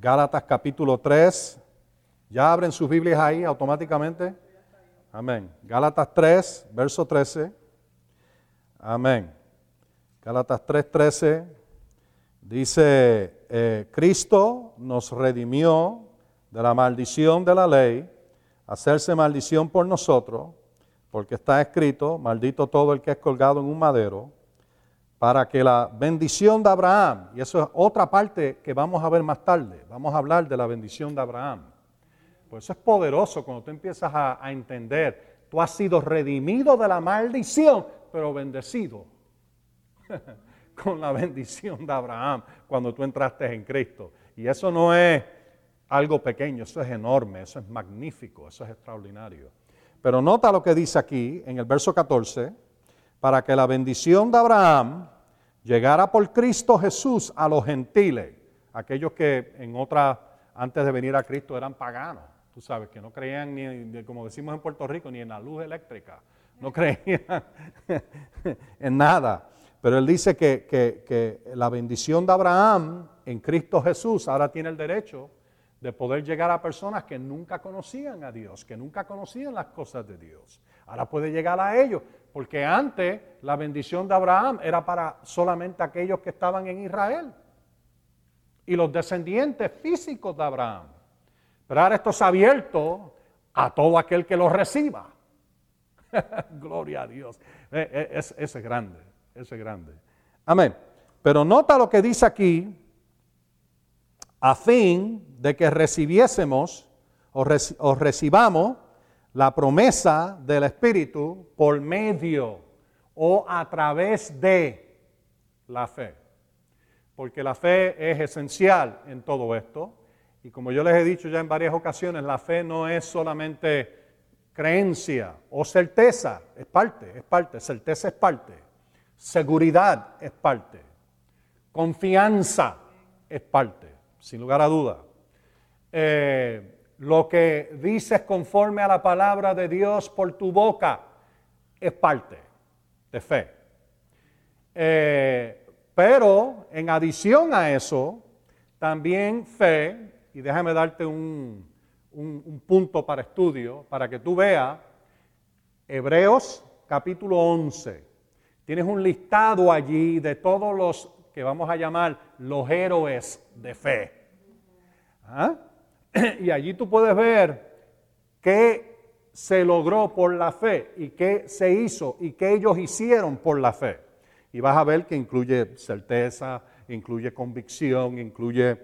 Gálatas capítulo 3. ¿Ya abren sus Biblias ahí automáticamente? Amén. Gálatas 3, verso 13. Amén. Gálatas 3, 13. Dice, eh, Cristo nos redimió de la maldición de la ley, hacerse maldición por nosotros, porque está escrito, maldito todo el que es colgado en un madero, para que la bendición de Abraham, y eso es otra parte que vamos a ver más tarde, vamos a hablar de la bendición de Abraham. Por eso es poderoso cuando tú empiezas a, entender, tú has sido redimido de la maldición, pero bendecido con la bendición de Abraham cuando tú entraste en Cristo. Y eso no es algo pequeño, eso es enorme, eso es magnífico, eso es extraordinario. Pero nota lo que dice aquí en el verso 14, para que la bendición de Abraham llegara por Cristo Jesús a los gentiles, aquellos que en otra, antes de venir a Cristo eran paganos, tú sabes, que no creían ni, como decimos en Puerto Rico, ni en la luz eléctrica, no creían en nada. Pero él dice que, que la bendición de Abraham en Cristo Jesús ahora tiene el derecho de poder llegar a personas que nunca conocían a Dios, que nunca conocían las cosas de Dios. Ahora puede llegar a ellos, porque antes la bendición de Abraham era para solamente aquellos que estaban en Israel y los descendientes físicos de Abraham. Pero ahora esto es abierto a todo aquel que lo reciba. Gloria a Dios. Eh, eh, ese es grande, ese es grande. Amén. Pero nota lo que dice aquí, a fin de que recibiésemos o, recibamos la promesa del Espíritu por medio o a través de la fe. Porque la fe es esencial en todo esto. Y como yo les he dicho ya en varias ocasiones, la fe no es solamente creencia o certeza, es parte, es parte, certeza es parte, seguridad es parte, confianza es parte sin lugar a duda. Eh, lo que dices conforme a la palabra de Dios por tu boca es parte de fe. Eh, pero en adición a eso, también fe, y déjame darte un, un punto para estudio, para que tú veas, Hebreos capítulo 11. Tienes un listado allí de todos los que vamos a llamar los héroes de fe. ¿Ah? Y allí tú puedes ver qué se logró por la fe y qué se hizo y qué ellos hicieron por la fe. Y vas a ver que incluye certeza, incluye convicción, incluye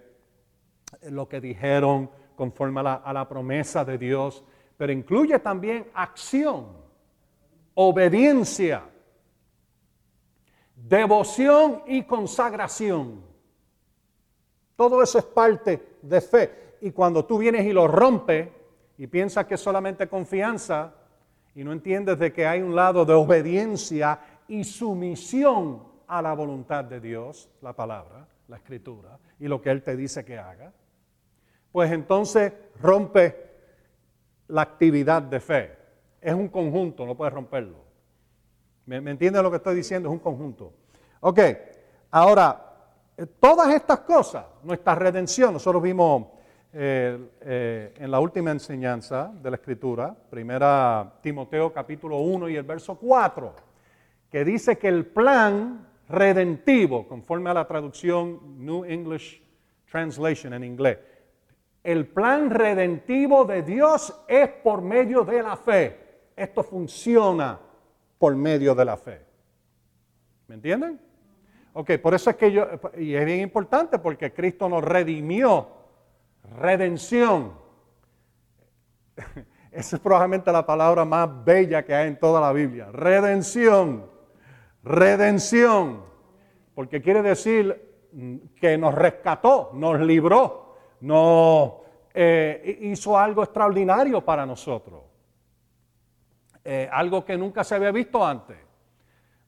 lo que dijeron conforme a la, promesa de Dios, pero incluye también acción, obediencia devoción y consagración. Todo eso es parte de fe. Y cuando tú vienes y lo rompes y piensas que es solamente confianza y no entiendes de que hay un lado de obediencia y sumisión a la voluntad de Dios, la palabra, la escritura, y lo que Él te dice que haga, pues entonces rompe la actividad de fe. Es un conjunto, no puedes romperlo. ¿Me, entiendes lo que estoy diciendo? Es un conjunto. Ok, ahora, eh, todas estas cosas, nuestra redención, nosotros vimos eh, en la última enseñanza de la Escritura, primera Timoteo capítulo 1 y el verso 4, que dice que el plan redentivo, conforme a la traducción New English Translation en inglés, el plan redentivo de Dios es por medio de la fe. Esto funciona por medio de la fe. ¿Me entienden? Ok, por eso es que yo, y es bien importante porque Cristo nos redimió, redención. Esa es probablemente la palabra más bella que hay en toda la Biblia. Redención, redención. Porque quiere decir mm, que nos rescató, nos libró, nos eh, hizo algo extraordinario para nosotros. Eh, algo que nunca se había visto antes.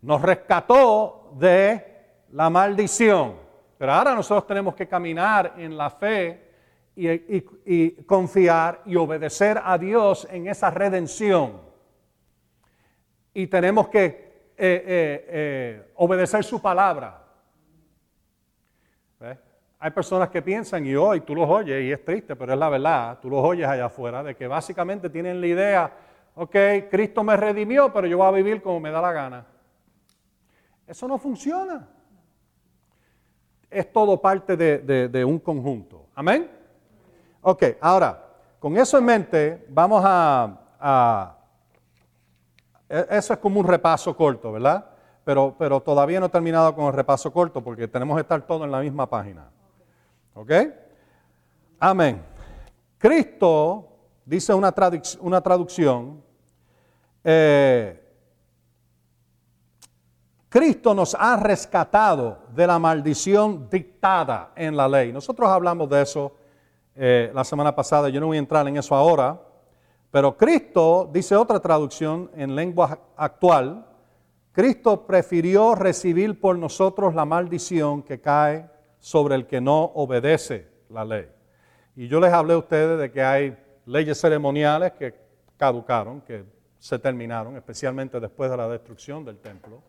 Nos rescató de la maldición. Pero ahora nosotros tenemos que caminar en la fe y, confiar y obedecer a Dios en esa redención. Y tenemos que eh, eh, obedecer su palabra. hay personas que piensan, y hoy tú los oyes, y es triste, pero es la verdad, tú los oyes allá afuera, de que básicamente tienen la idea, ok, Cristo me redimió, pero yo voy a vivir como me da la gana. Eso no funciona. Es todo parte de, un conjunto. Amén. Ok, ahora, con eso en mente, vamos a, e, Eso es como un repaso corto, ¿verdad? Pero, pero todavía no he terminado con el repaso corto porque tenemos que estar todos en la misma página. ¿Ok? Amén. Cristo, dice una, una traducción, eh, Cristo nos ha rescatado de la maldición dictada en la ley. Nosotros hablamos de eso eh, la semana pasada, yo no voy a entrar en eso ahora, pero Cristo, dice otra traducción en lengua actual, Cristo prefirió recibir por nosotros la maldición que cae sobre el que no obedece la ley. Y yo les hablé a ustedes de que hay leyes ceremoniales que caducaron, que se terminaron, especialmente después de la destrucción del templo.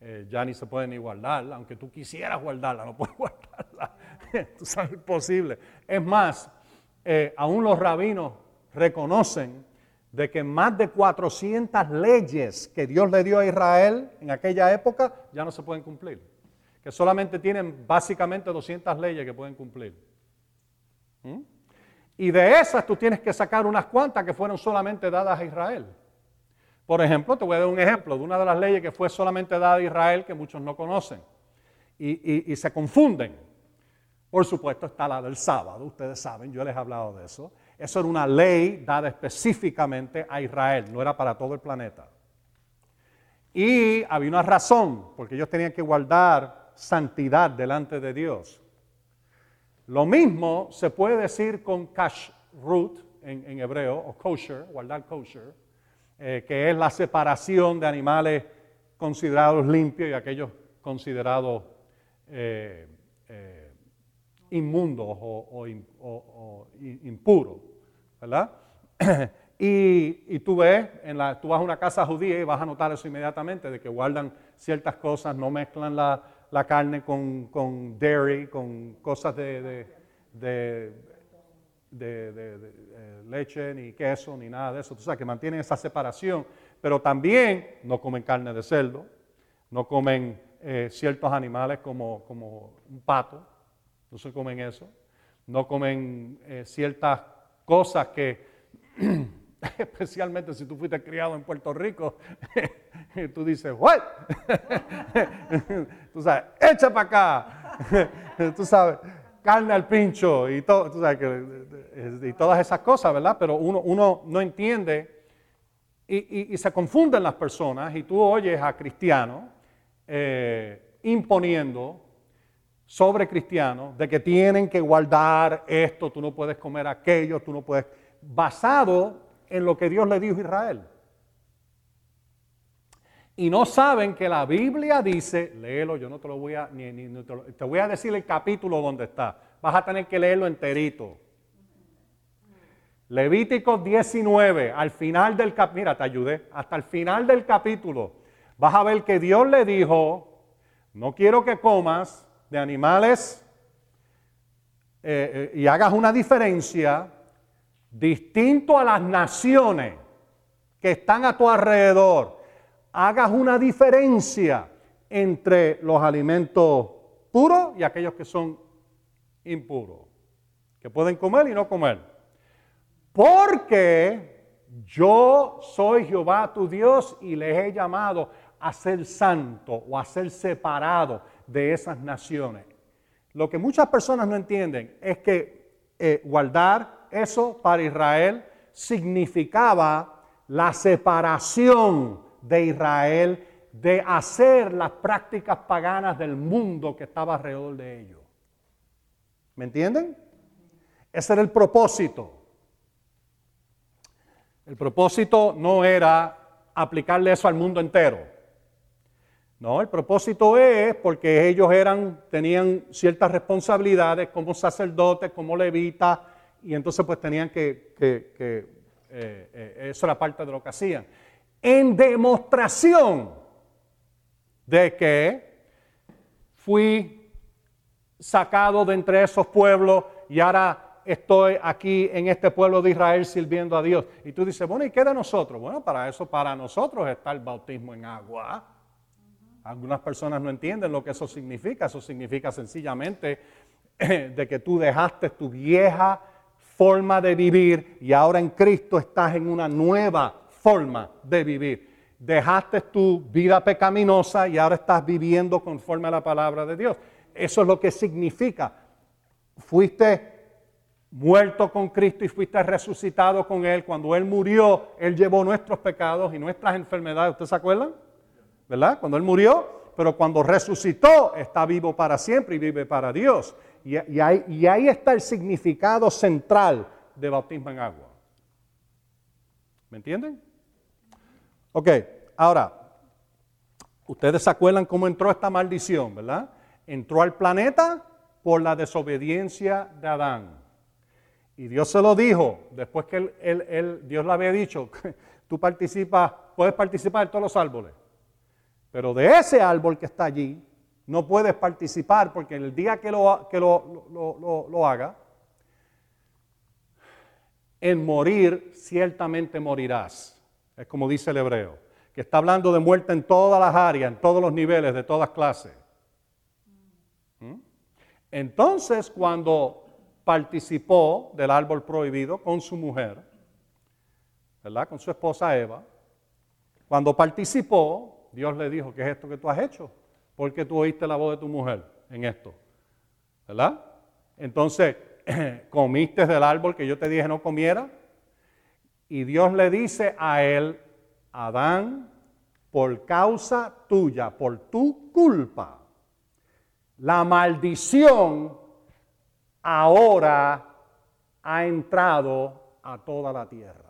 Eh, ya ni se pueden ni guardarla, aunque tú quisieras guardarla, no puedes guardarla. sabes, imposible. Es más, eh, aún los rabinos reconocen de que más de 400 leyes que Dios le dio a Israel en aquella época ya no se pueden cumplir que solamente tienen básicamente 200 leyes que pueden cumplir. ¿Mm? Y de esas tú tienes que sacar unas cuantas que fueron solamente dadas a Israel. Por ejemplo, te voy a dar un ejemplo de una de las leyes que fue solamente dada a Israel que muchos no conocen y se confunden. Por supuesto está la del sábado, ustedes saben, yo les he hablado de eso. Eso era una ley dada específicamente a Israel, no era para todo el planeta. Y había una razón, porque ellos tenían que guardar santidad delante de Dios. Lo mismo se puede decir con kashrut en, hebreo, o kosher, guardar kosher, eh, que es la separación de animales considerados limpios y aquellos considerados eh, inmundos o, impuros, ¿verdad? y, tú ves, en la, tú vas a una casa judía y vas a notar eso inmediatamente, de que guardan ciertas cosas, no mezclan la, carne con, dairy, con cosas de, leche, ni queso, ni nada de eso. Tú sabes que mantienen esa separación, pero también no comen carne de cerdo, no comen eh, ciertos animales como un pato, no se comen eso, no comen eh, ciertas cosas que especialmente si tú fuiste criado en Puerto Rico, tú dices, ¿what? tú sabes, echa para acá. tú sabes, carne al pincho que, y todas esas cosas, ¿verdad? Pero uno, uno no entiende y, se confunden las personas y tú oyes a cristianos eh, imponiendo sobre cristianos de que tienen que guardar esto, tú no puedes comer aquello, tú no puedes, basado en lo que Dios le dijo a Israel. Y no saben que la Biblia dice, léelo, yo no te lo voy a, ni, te, voy a decir el capítulo donde está. Vas a tener que leerlo enterito. Levítico 19, al final del capítulo, mira, te ayudé, hasta el final del capítulo, vas a ver que Dios le dijo, no quiero que comas de animales eh, eh, y hagas una diferencia distinto a las naciones que están a tu alrededor, hagas una diferencia entre los alimentos puros y aquellos que son impuros, que pueden comer y no comer. Porque yo soy Jehová tu Dios y les he llamado a ser santo o a ser separado de esas naciones. Lo que muchas personas no entienden es que eh, guardar eso para Israel significaba la separación de Israel de hacer las prácticas paganas del mundo que estaba alrededor de ellos. ¿Me entienden? Ese era el propósito. El propósito no era aplicarle eso al mundo entero. No, el propósito es porque ellos eran, tenían ciertas responsabilidades como sacerdotes, como levitas, y entonces pues tenían que, que, eh, eh, eso era parte de lo que hacían. En demostración de que fui sacado de entre esos pueblos y ahora estoy aquí en este pueblo de Israel sirviendo a Dios. Y tú dices, bueno, ¿y qué de nosotros? Bueno, para eso, para nosotros está el bautismo en agua. Algunas personas no entienden lo que eso significa. Eso significa sencillamente de que tú dejaste tu vieja forma de vivir y ahora en Cristo estás en una nueva forma de vivir. Dejaste tu vida pecaminosa y ahora estás viviendo conforme a la palabra de Dios. Eso es lo que significa. Fuiste muerto con Cristo y fuiste resucitado con Él. Cuando Él murió, Él llevó nuestros pecados y nuestras enfermedades. ¿Ustedes se acuerdan? ¿Verdad? Cuando Él murió, pero cuando resucitó, está vivo para siempre y vive para Dios. Y, ahí, está el significado central de bautismo en agua. ¿Me entienden? Ok, ahora, ustedes se acuerdan cómo entró esta maldición, ¿verdad? Entró al planeta por la desobediencia de Adán. Y Dios se lo dijo, después que Dios le había dicho, tú participas, puedes participar en todos los árboles, pero de ese árbol que está allí, no puedes participar porque el día que lo, que lo, lo haga, en morir ciertamente morirás. Es como dice el hebreo, que está hablando de muerte en todas las áreas, en todos los niveles, de todas clases. ¿Mm? Entonces, cuando participó del árbol prohibido con su mujer, ¿verdad? Con su esposa Eva, cuando participó, Dios le dijo, ¿qué es esto que tú has hecho? Porque tú oíste la voz de tu mujer en esto, ¿verdad? Entonces, comiste del árbol que yo te dije no comiera, y Dios le dice a él, Adán, por causa tuya, por tu culpa, la maldición ahora ha entrado a toda la tierra.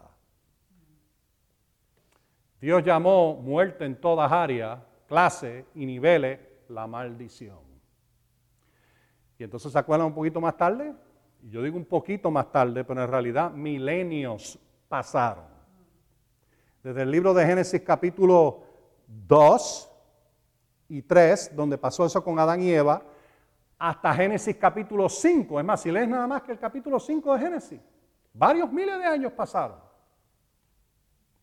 Dios llamó muerte en todas áreas, clases y niveles la maldición. Y entonces se acuerdan un poquito más tarde, y yo digo un poquito más tarde, pero en realidad milenios pasaron. Desde el libro de Génesis capítulo 2 y 3, donde pasó eso con Adán y Eva, hasta Génesis capítulo 5. Es más, si lees nada más que el capítulo 5 de Génesis, varios miles de años pasaron.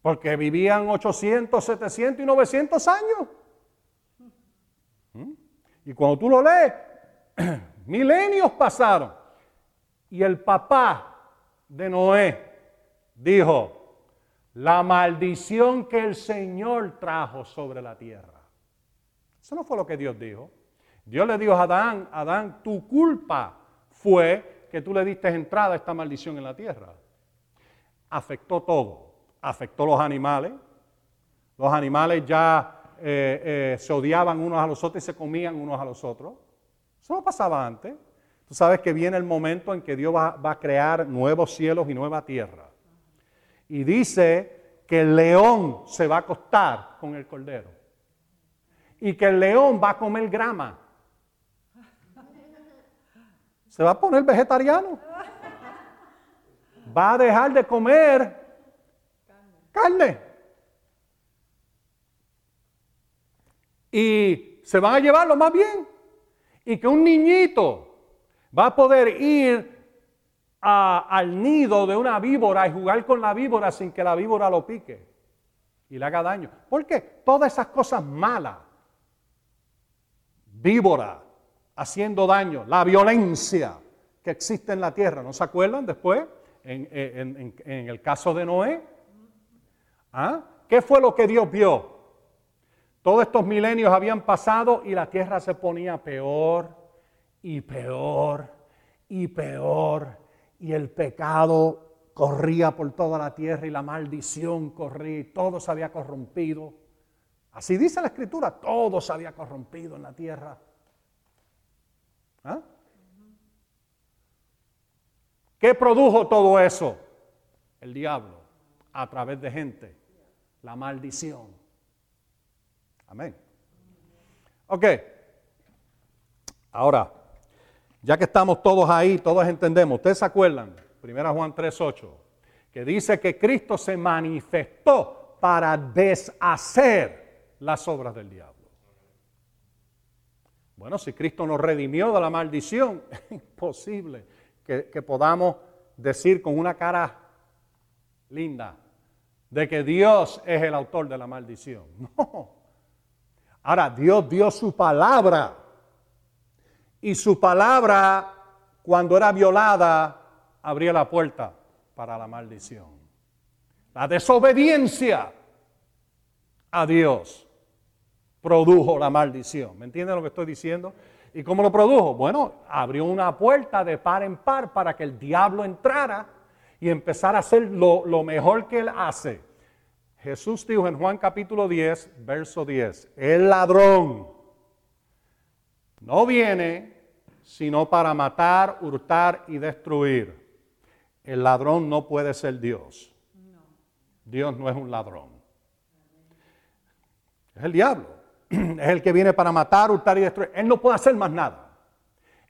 Porque vivían 800, 700 y 900 años. ¿Mm? Y cuando tú lo lees, milenios pasaron. Y el papá de Noé dijo, la maldición que el Señor trajo sobre la tierra. Eso no fue lo que Dios dijo. Dios le dijo a Adán, Adán, tu culpa fue que tú le diste entrada a esta maldición en la tierra. Afectó todo. Afectó los animales. Los animales ya eh, eh, se odiaban unos a los otros y se comían unos a los otros. Eso no pasaba antes. Tú sabes que viene el momento en que Dios va a crear nuevos cielos y nueva tierra y dice que el león se va a acostar con el cordero y que el león va a comer grama. Se va a poner vegetariano. Va a dejar de comer carne. Y se van a llevarlo más bien. Y que un niñito va a poder ir al nido de una víbora y jugar con la víbora sin que la víbora lo pique y le haga daño. ¿Por qué? Todas esas cosas malas, víbora haciendo daño, la violencia que existe en la tierra, ¿no se acuerdan después? En, el caso de Noé. ¿Ah? ¿Qué fue lo que Dios vio? Todos estos milenios habían pasado y la tierra se ponía peor y peor y peor y el pecado corría por toda la tierra y la maldición corría y todo se había corrompido. Así dice la escritura, todo se había corrompido en la tierra. ¿Ah? ¿Qué produjo todo eso? El diablo, a través de gente, la maldición. Amén. Ok. Ahora, ya que estamos todos ahí, todos entendemos, ¿ustedes se acuerdan? Primera Juan 3.8, que dice que Cristo se manifestó para deshacer las obras del diablo. Bueno, si Cristo nos redimió de la maldición, es imposible que, que podamos decir con una cara linda de que Dios es el autor de la maldición. No. Ahora, Dios dio su palabra. Y su palabra, cuando era violada, abría la puerta para la maldición. La desobediencia a Dios produjo la maldición. ¿Me entienden lo que estoy diciendo? ¿Y cómo lo produjo? Bueno, abrió una puerta de par en par para que el diablo entrara y empezara a hacer lo, lo mejor que él hace. Jesús dijo en Juan capítulo 10, verso 10, el ladrón no viene sino para matar, hurtar y destruir. El ladrón no puede ser Dios. Dios no es un ladrón. Es el diablo. Es el que viene para matar, hurtar y destruir. Él no puede hacer más nada.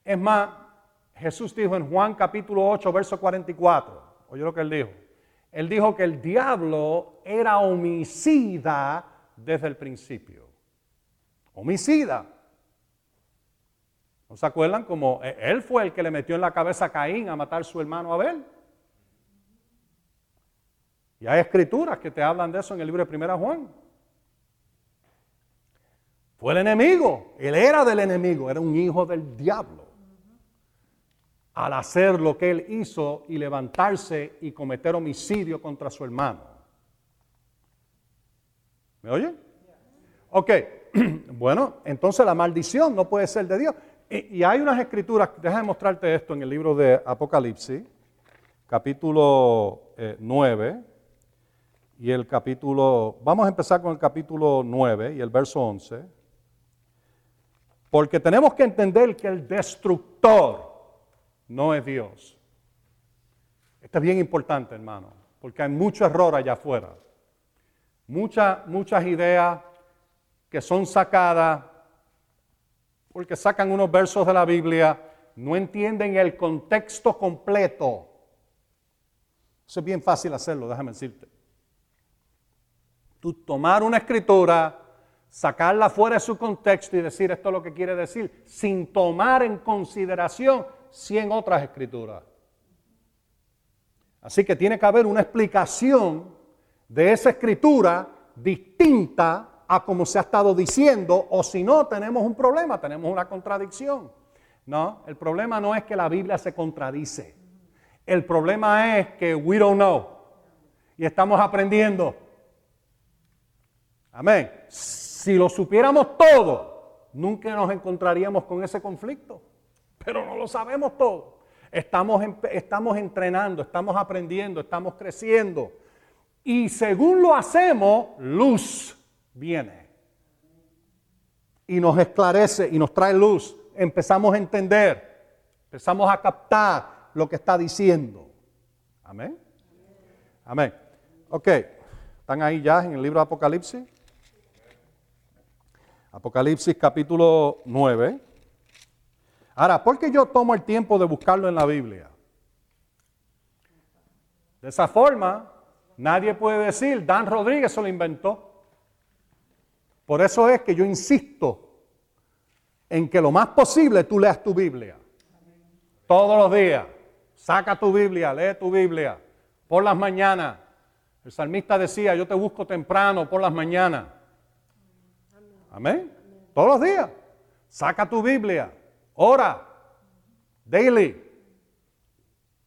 Es más, Jesús dijo en Juan capítulo 8, verso 44. Oye lo que él dijo. Él dijo que el diablo era homicida desde el principio. Homicida. ¿No se acuerdan? Como e, él fue el que le metió en la cabeza a Caín a matar a su hermano Abel. Y hay escrituras que te hablan de eso en el libro de Primera Juan. Fue el enemigo, él era del enemigo, era un hijo del diablo. Al hacer lo que él hizo y levantarse y cometer homicidio contra su hermano. ¿Me oyen? Ok, bueno, entonces la maldición no puede ser de Dios. Y, hay unas escrituras, déjame mostrarte esto en el libro de Apocalipsis, capítulo 9 eh, y el capítulo, vamos a empezar con el capítulo 9 y el verso 11, porque tenemos que entender que el destructor no es Dios. Esto es bien importante, hermano, porque hay mucho error allá afuera. Muchas, muchas ideas que son sacadas porque sacan unos versos de la Biblia, no entienden el contexto completo. Eso es bien fácil hacerlo, déjame decirte. Tú tomar una escritura, sacarla fuera de su contexto y decir esto es lo que quiere decir, sin tomar en consideración 100 otras escrituras. Así que tiene que haber una explicación de esa escritura distinta a como se ha estado diciendo, o si no, tenemos un problema, tenemos una contradicción. No, el problema no es que la Biblia se contradice. El problema es que we don't know y estamos aprendiendo. Amén. Si lo supiéramos todo, nunca nos encontraríamos con ese conflicto. Pero no lo sabemos todo. Estamos, estamos entrenando, estamos aprendiendo, estamos creciendo. Y según lo hacemos, luz viene. Y nos esclarece y nos trae luz. Empezamos a entender, empezamos a captar lo que está diciendo. Amén. Amén. Ok, ¿están ahí ya en el libro de Apocalipsis? Apocalipsis capítulo 9. Ahora, ¿por qué yo tomo el tiempo de buscarlo en la Biblia? De esa forma, nadie puede decir, Dan Rodríguez se lo inventó. Por eso es que yo insisto en que lo más posible tú leas tu Biblia. Todos los días. Saca tu Biblia, lee tu Biblia. Por las mañanas. El salmista decía, yo te busco temprano por las mañanas. Amén. Todos los días. Saca tu Biblia. Ora. Daily.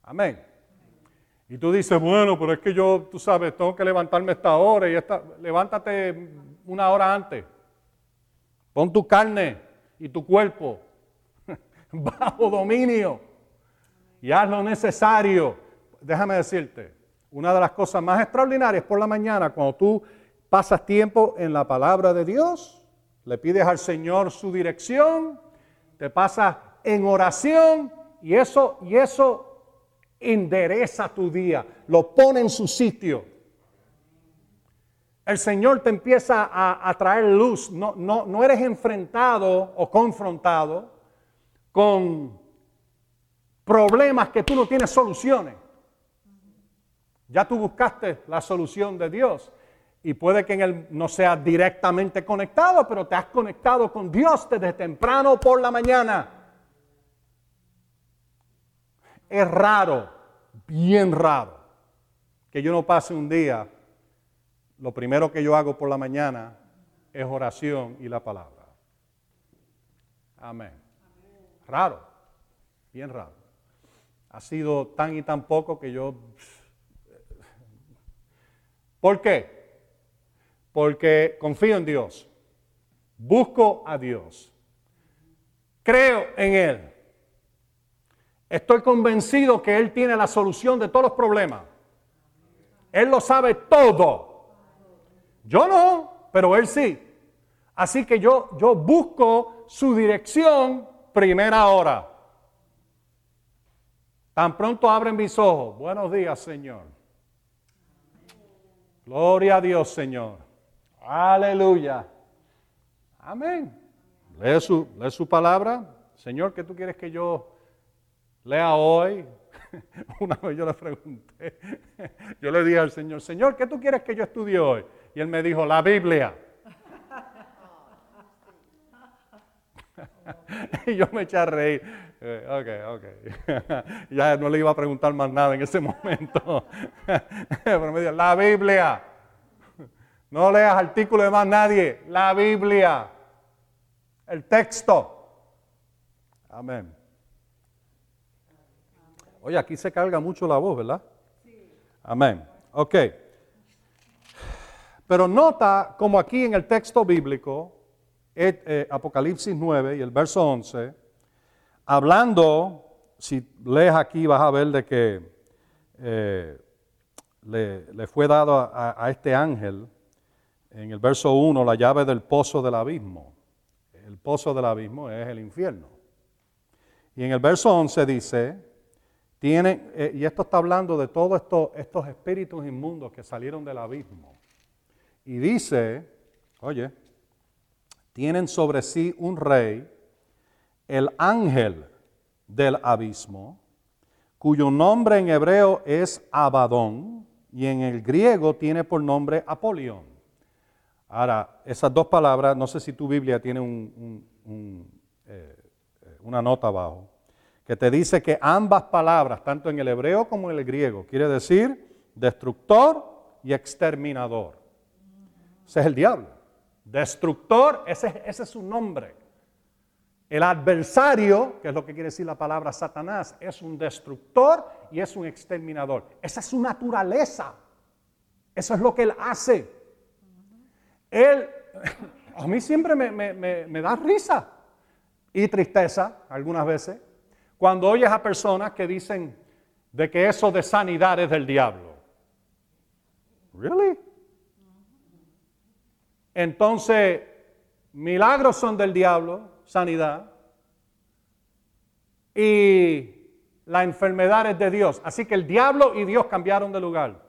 Amén. Y tú dices, bueno, pero es que yo, tú sabes, tengo que levantarme esta hora y esta, levántate una hora antes. Pon tu carne y tu cuerpo bajo dominio y haz lo necesario. Déjame decirte, una de las cosas más extraordinarias por la mañana, cuando tú pasas tiempo en la palabra de Dios, le pides al Señor su dirección, te pasas en oración y eso, y eso endereza tu día, lo pone en su sitio. El Señor te empieza a, traer luz, no, no, no eres enfrentado o confrontado con problemas que tú no tienes soluciones. Ya tú buscaste la solución de Dios. Y puede que en él no sea directamente conectado, pero te has conectado con Dios desde temprano por la mañana. Es raro, bien raro, que yo no pase un día, lo primero que yo hago por la mañana es oración y la palabra. Amén. Raro, bien raro. Ha sido tan y tan poco que yo... ¿Por qué? Porque confío en Dios, busco a Dios, creo en Él, estoy convencido que Él tiene la solución de todos los problemas. Él lo sabe todo. Yo no, pero Él sí. Así que yo, yo busco su dirección primera hora. Tan pronto abren mis ojos. Buenos días, Señor. Gloria a Dios, Señor. Aleluya. Amén. Lee su, lee su palabra. Señor, ¿qué tú quieres que yo lea hoy? Una vez yo le pregunté, yo le dije al Señor, Señor, ¿qué tú quieres que yo estudie hoy? Y él me dijo, la Biblia. y yo me eché a reír. Eh, ok, ok. ya no le iba a preguntar más nada en ese momento. Pero me dijo, la Biblia. No leas artículos de más nadie. La Biblia. El texto. Amén. Oye, aquí se carga mucho la voz, ¿verdad? Amén. Ok. Pero nota como aquí en el texto bíblico, eh, Apocalipsis 9 y el verso 11, hablando, si lees aquí vas a ver de que eh, le, fue dado a, a, este ángel, en el verso 1, la llave del pozo del abismo. El pozo del abismo es el infierno. Y en el verso 11 dice, tiene, eh, y esto está hablando de todos estos, estos espíritus inmundos que salieron del abismo. Y dice, oye, tienen sobre sí un rey, el ángel del abismo, cuyo nombre en hebreo es Abadón y en el griego tiene por nombre Apolión. Ahora, esas dos palabras, no sé si tu Biblia tiene eh, una nota abajo, que te dice que ambas palabras, tanto en el hebreo como en el griego, quiere decir destructor y exterminador. Ese es el diablo. Destructor, ese es su nombre. El adversario, que es lo que quiere decir la palabra Satanás, es un destructor y es un exterminador. Esa es su naturaleza. Eso es lo que él hace. Él, a mí siempre me, da risa y tristeza algunas veces cuando oyes a personas que dicen de que eso de sanidad es del diablo. ¿Really? Entonces, milagros son del diablo, sanidad, y la enfermedad es de Dios. Así que el diablo y Dios cambiaron de lugar.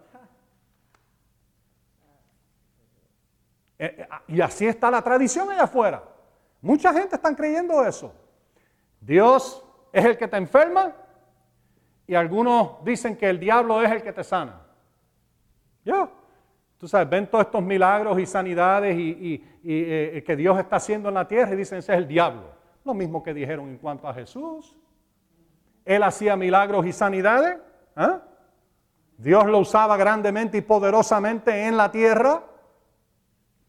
Eh, eh, y así está la tradición allá afuera. Mucha gente está creyendo eso. Dios es el que te enferma y algunos dicen que el diablo es el que te sana. Ya. Tú sabes, ven todos estos milagros y sanidades y, eh, que Dios está haciendo en la tierra y dicen ese es el diablo. Lo mismo que dijeron en cuanto a Jesús. Él hacía milagros y sanidades. ¿ah? Dios lo usaba grandemente y poderosamente en la tierra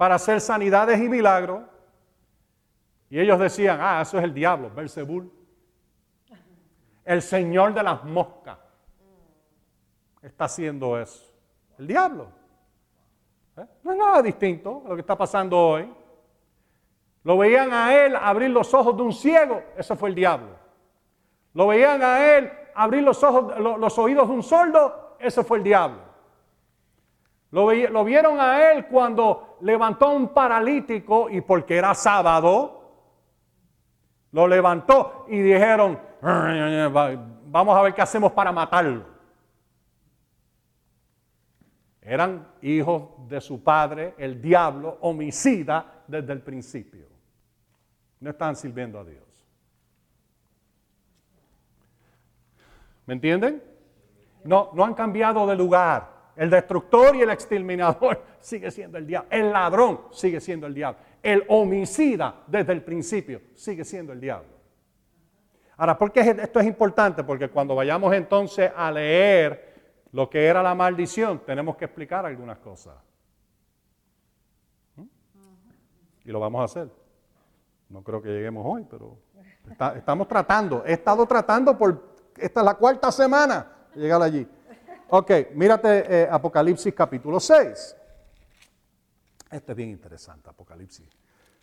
para hacer sanidades y milagros. Y ellos decían, ah, eso es el diablo, Belzebul. El Señor de las moscas está haciendo eso. El diablo. ¿Eh? No es nada distinto a lo que está pasando hoy. Lo veían a él abrir los ojos de un ciego, eso fue el diablo. Lo veían a él abrir los, ojos, los oídos de un sordo, eso fue el diablo. Lo, vieron a él cuando levantó a un paralítico y porque era sábado, lo levantó y dijeron, vamos a ver qué hacemos para matarlo. Eran hijos de su padre, el diablo, homicida desde el principio. No están sirviendo a Dios. ¿Me entienden? No, no han cambiado de lugar. El destructor y el exterminador sigue siendo el diablo. El ladrón sigue siendo el diablo. El homicida desde el principio sigue siendo el diablo. Ahora, ¿por qué esto es importante? Porque cuando vayamos entonces a leer lo que era la maldición, tenemos que explicar algunas cosas. ¿Mm? Y lo vamos a hacer. No creo que lleguemos hoy, pero estamos tratando. He estado tratando por, esta es la cuarta semana llegar allí. Ok, mírate eh, Apocalipsis capítulo 6. Este es bien interesante, Apocalipsis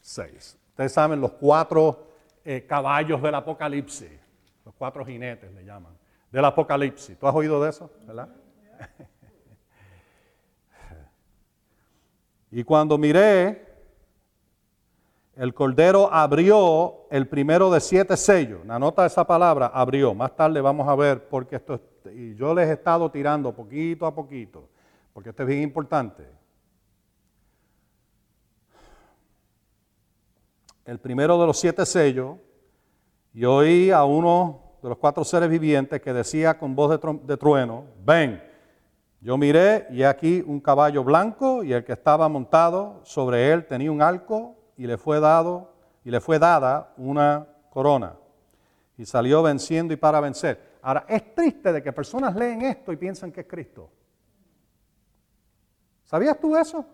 6. Ustedes saben los cuatro eh, caballos del Apocalipsis, los cuatro jinetes le llaman, del Apocalipsis. ¿Tú has oído de eso? ¿Verdad? y cuando miré, el Cordero abrió el primero de siete sellos. Anota esa palabra, abrió. Más tarde vamos a ver porque esto y yo les he estado tirando poquito a poquito, porque esto es bien importante. el primero de los siete sellos, y oí a uno de los cuatro seres vivientes que decía con voz de, trueno, ven, yo miré y aquí un caballo blanco y el que estaba montado sobre él tenía un arco y le fue dado y le fue dada una corona y salió venciendo y para vencer. Ahora, es triste de que personas leen esto y piensan que es Cristo. ¿Sabías tú eso?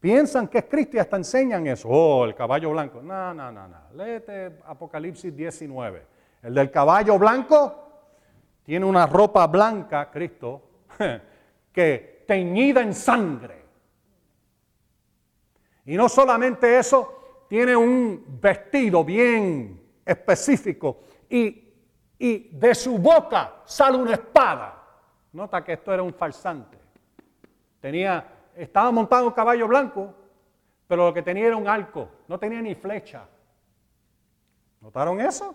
Piensan que es Cristo y hasta enseñan eso. Oh, el caballo blanco. No, no, no, no. Léete Apocalipsis 19. El del caballo blanco tiene una ropa blanca, Cristo, que teñida en sangre. Y no solamente eso, tiene un vestido bien específico y, y de su boca sale una espada. Nota que esto era un falsante. Tenía estaba montado un caballo blanco, pero lo que tenía era un arco, no tenía ni flecha. ¿Notaron eso?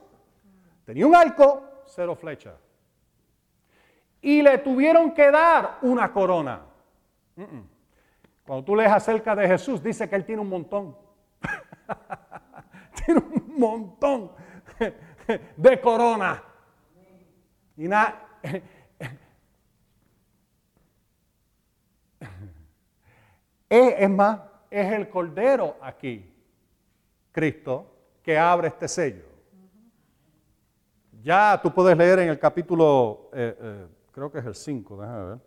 Tenía un arco, cero flecha. Y le tuvieron que dar una corona. Cuando tú lees acerca de Jesús, dice que él tiene un montón. tiene un montón de corona. Y nada. Es, más, es el Cordero aquí, Cristo, que abre este sello. Ya tú puedes leer en el capítulo, eh, eh, creo que es el 5, déjame ver.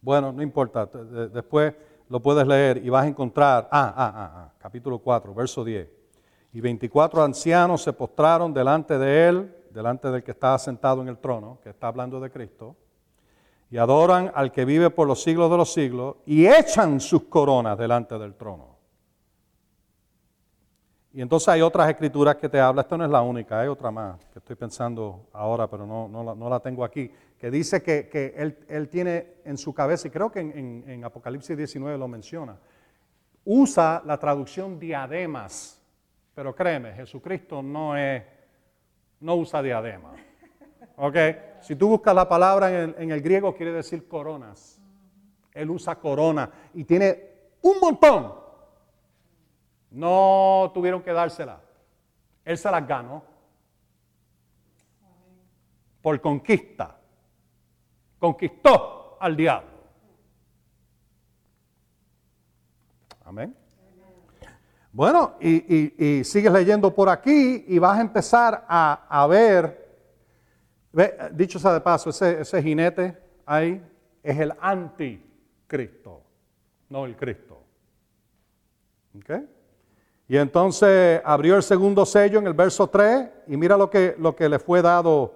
Bueno, no importa, después lo puedes leer y vas a encontrar, ah, ah, ah, ah capítulo 4, verso 10 y 24 ancianos se postraron delante de él, delante del que estaba sentado en el trono, que está hablando de Cristo, y adoran al que vive por los siglos de los siglos, y echan sus coronas delante del trono. Y entonces hay otras escrituras que te hablan, esta no es la única, hay otra más que estoy pensando ahora, pero no, no, la, tengo aquí, que dice que, él, tiene en su cabeza, y creo que en, en Apocalipsis 19 lo menciona, usa la traducción diademas pero créeme, Jesucristo no es, no usa diadema. ¿Ok? Si tú buscas la palabra en el, en el griego, quiere decir coronas. Él usa corona y tiene un montón. No tuvieron que dársela. Él se las ganó. Por conquista. Conquistó al diablo. Amén. Bueno, y, sigues leyendo por aquí y vas a empezar a, ver, dicho sea de paso, ese, jinete ahí es el anticristo, no el Cristo. Y entonces abrió el segundo sello en el verso 3 y mira lo que, lo que le fue dado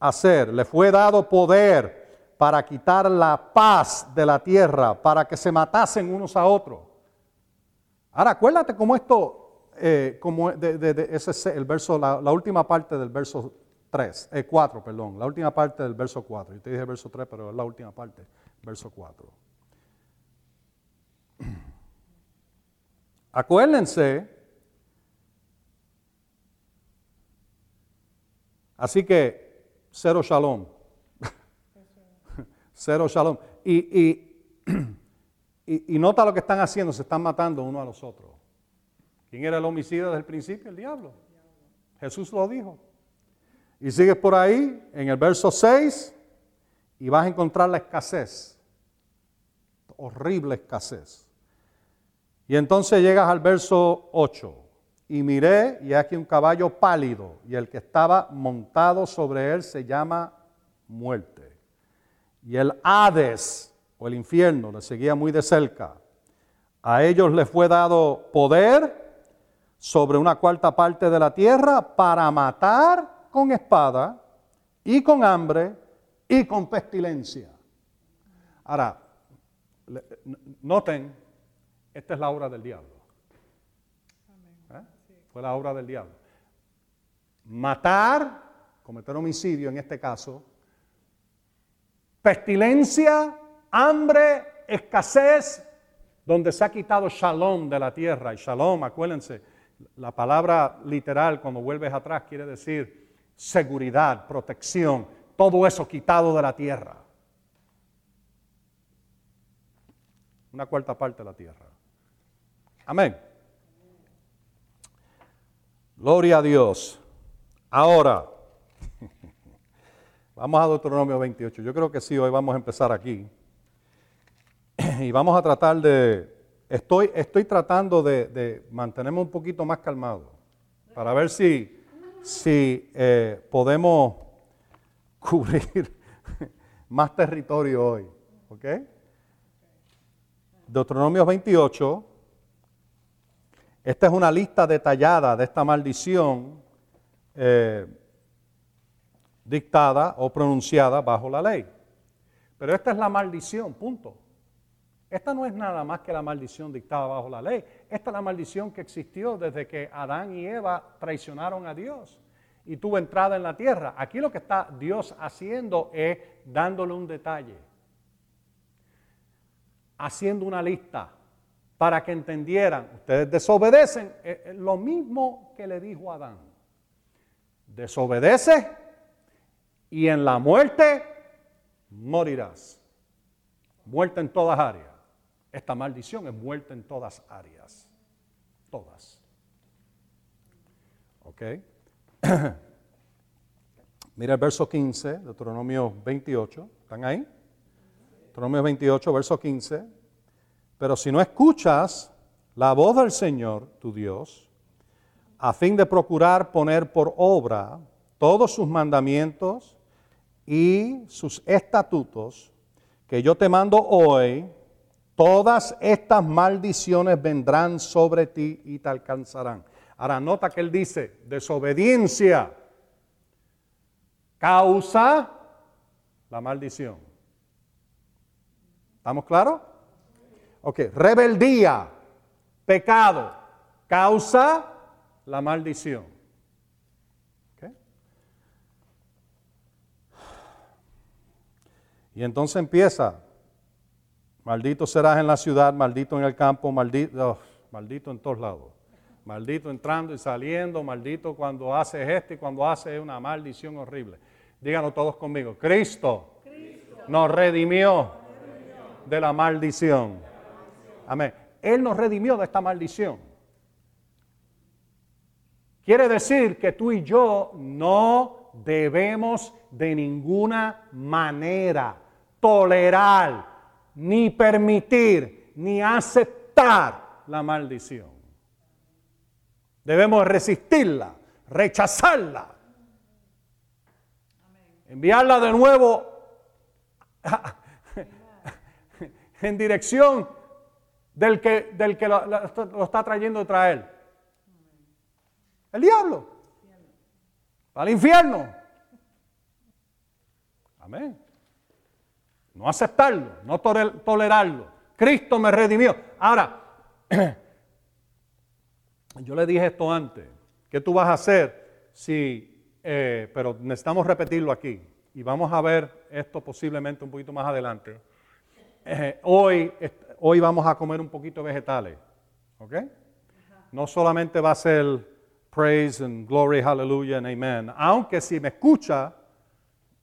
hacer. Le fue dado poder para quitar la paz de la tierra, para que se matasen unos a otros. Ahora, acuérdate cómo esto, eh, como de, ese el verso, la, última parte del verso 3, eh, 4, perdón, la última parte del verso 4. Yo te dije verso 3, pero es la última parte, verso 4. Acuérdense, así que cero shalom. cero shalom. Y, y nota lo que están haciendo, se están matando uno a los otros. ¿Quién era el homicida desde el principio? El diablo. Jesús lo dijo. Y sigues por ahí, en el verso 6, y vas a encontrar la escasez. Horrible escasez. Y entonces llegas al verso 8. Y miré, y aquí un caballo pálido, y el que estaba montado sobre él se llama muerte. Y el Hades, o el infierno, le seguía muy de cerca. A ellos les fue dado poder sobre una cuarta parte de la tierra para matar con espada y con hambre y con pestilencia. Ahora, noten, esta es la obra del diablo. Fue la obra del diablo. Matar, cometer homicidio en este caso, pestilencia, hambre, escasez, donde se ha quitado shalom de la tierra. Y shalom, acuérdense, la palabra literal cuando vuelves atrás quiere decir seguridad, protección, todo eso quitado de la tierra. Una cuarta parte de la tierra. Amén. Gloria a Dios. Ahora, vamos a Deuteronomio 28. Yo creo que sí, hoy vamos a empezar aquí. Y vamos a tratar de, estoy, estoy tratando de, mantenerme un poquito más calmado para ver si, si eh, podemos cubrir más territorio hoy. ¿Ok? Deuteronomio 28 esta es una lista detallada de esta maldición eh, dictada o pronunciada bajo la ley. Pero esta es la maldición, punto. Esta no es nada más que la maldición dictada bajo la ley. Esta es la maldición que existió desde que Adán y Eva traicionaron a Dios y tuvo entrada en la tierra. Aquí lo que está Dios haciendo es dándole un detalle, haciendo una lista para que entendieran, ustedes desobedecen, lo mismo que le dijo Adán. Desobedece y en la muerte morirás. Muerte en todas áreas. Esta maldición es muerte en todas áreas. Todas. ¿Ok? Mira el verso 15, Deuteronomio 28. ¿Están ahí? Deuteronomio 28, verso 15. Pero si no escuchas la voz del Señor, tu Dios, a fin de procurar poner por obra todos sus mandamientos y sus estatutos que yo te mando hoy, todas estas maldiciones vendrán sobre ti y te alcanzarán. Ahora nota que él dice, desobediencia causa la maldición. ¿Estamos claros? Ok, rebeldía, pecado, causa la maldición. Y entonces empieza, maldito serás en la ciudad, maldito en el campo, maldito, oh, maldito en todos lados. Maldito entrando y saliendo, maldito cuando haces esto y cuando haces una maldición horrible. Díganos todos conmigo, Cristo, nos redimió de la maldición. Él nos redimió de esta maldición. Quiere decir que tú y yo no debemos de ninguna manera tolerar, ni permitir, ni aceptar la maldición. Debemos resistirla, rechazarla, enviarla de nuevo en dirección del que, del que lo, está trayendo a él? El diablo. Al infierno. Amén. No aceptarlo, no tolerarlo. Cristo me redimió. Ahora, yo le dije esto antes. ¿Qué tú vas a hacer si, eh, pero necesitamos repetirlo aquí. Y vamos a ver esto posiblemente un poquito más adelante. Eh, hoy hoy vamos a comer un poquito vegetales. ¿Ok? No solamente va a ser praise and glory, hallelujah and amen. Aunque si me escucha,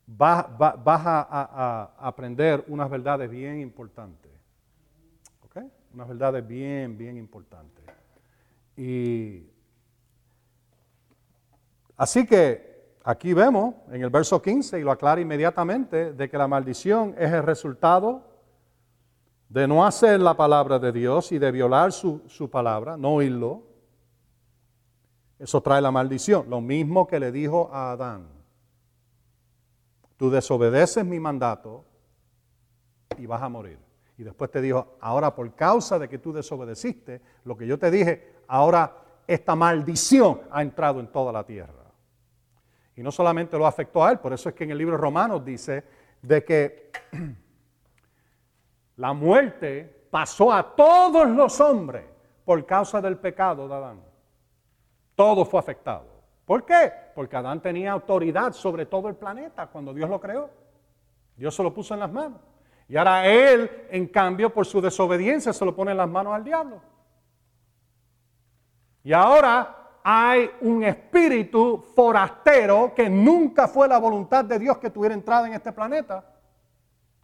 vas, a, aprender unas verdades bien importantes. ¿Ok? Unas verdades bien, bien importantes. Y así que aquí vemos en el verso 15, y lo aclara inmediatamente, de que la maldición es el resultado de no hacer la palabra de Dios y de violar su, su palabra, no oírlo. Eso trae la maldición. Lo mismo que le dijo a Adán. Tú desobedeces mi mandato y vas a morir. Y después te dijo, ahora por causa de que tú desobedeciste lo que yo te dije, ahora esta maldición ha entrado en toda la tierra. Y no solamente lo afectó a él, por eso es que en el libro Romanos dice de que la muerte pasó a todos los hombres por causa del pecado de Adán. Todo fue afectado. ¿Por qué? Porque Adán tenía autoridad sobre todo el planeta cuando Dios lo creó. Dios se lo puso en las manos. Y ahora él, en cambio, por su desobediencia, se lo pone en las manos al diablo. Y ahora hay un espíritu forastero que nunca fue la voluntad de Dios que tuviera entrada en este planeta,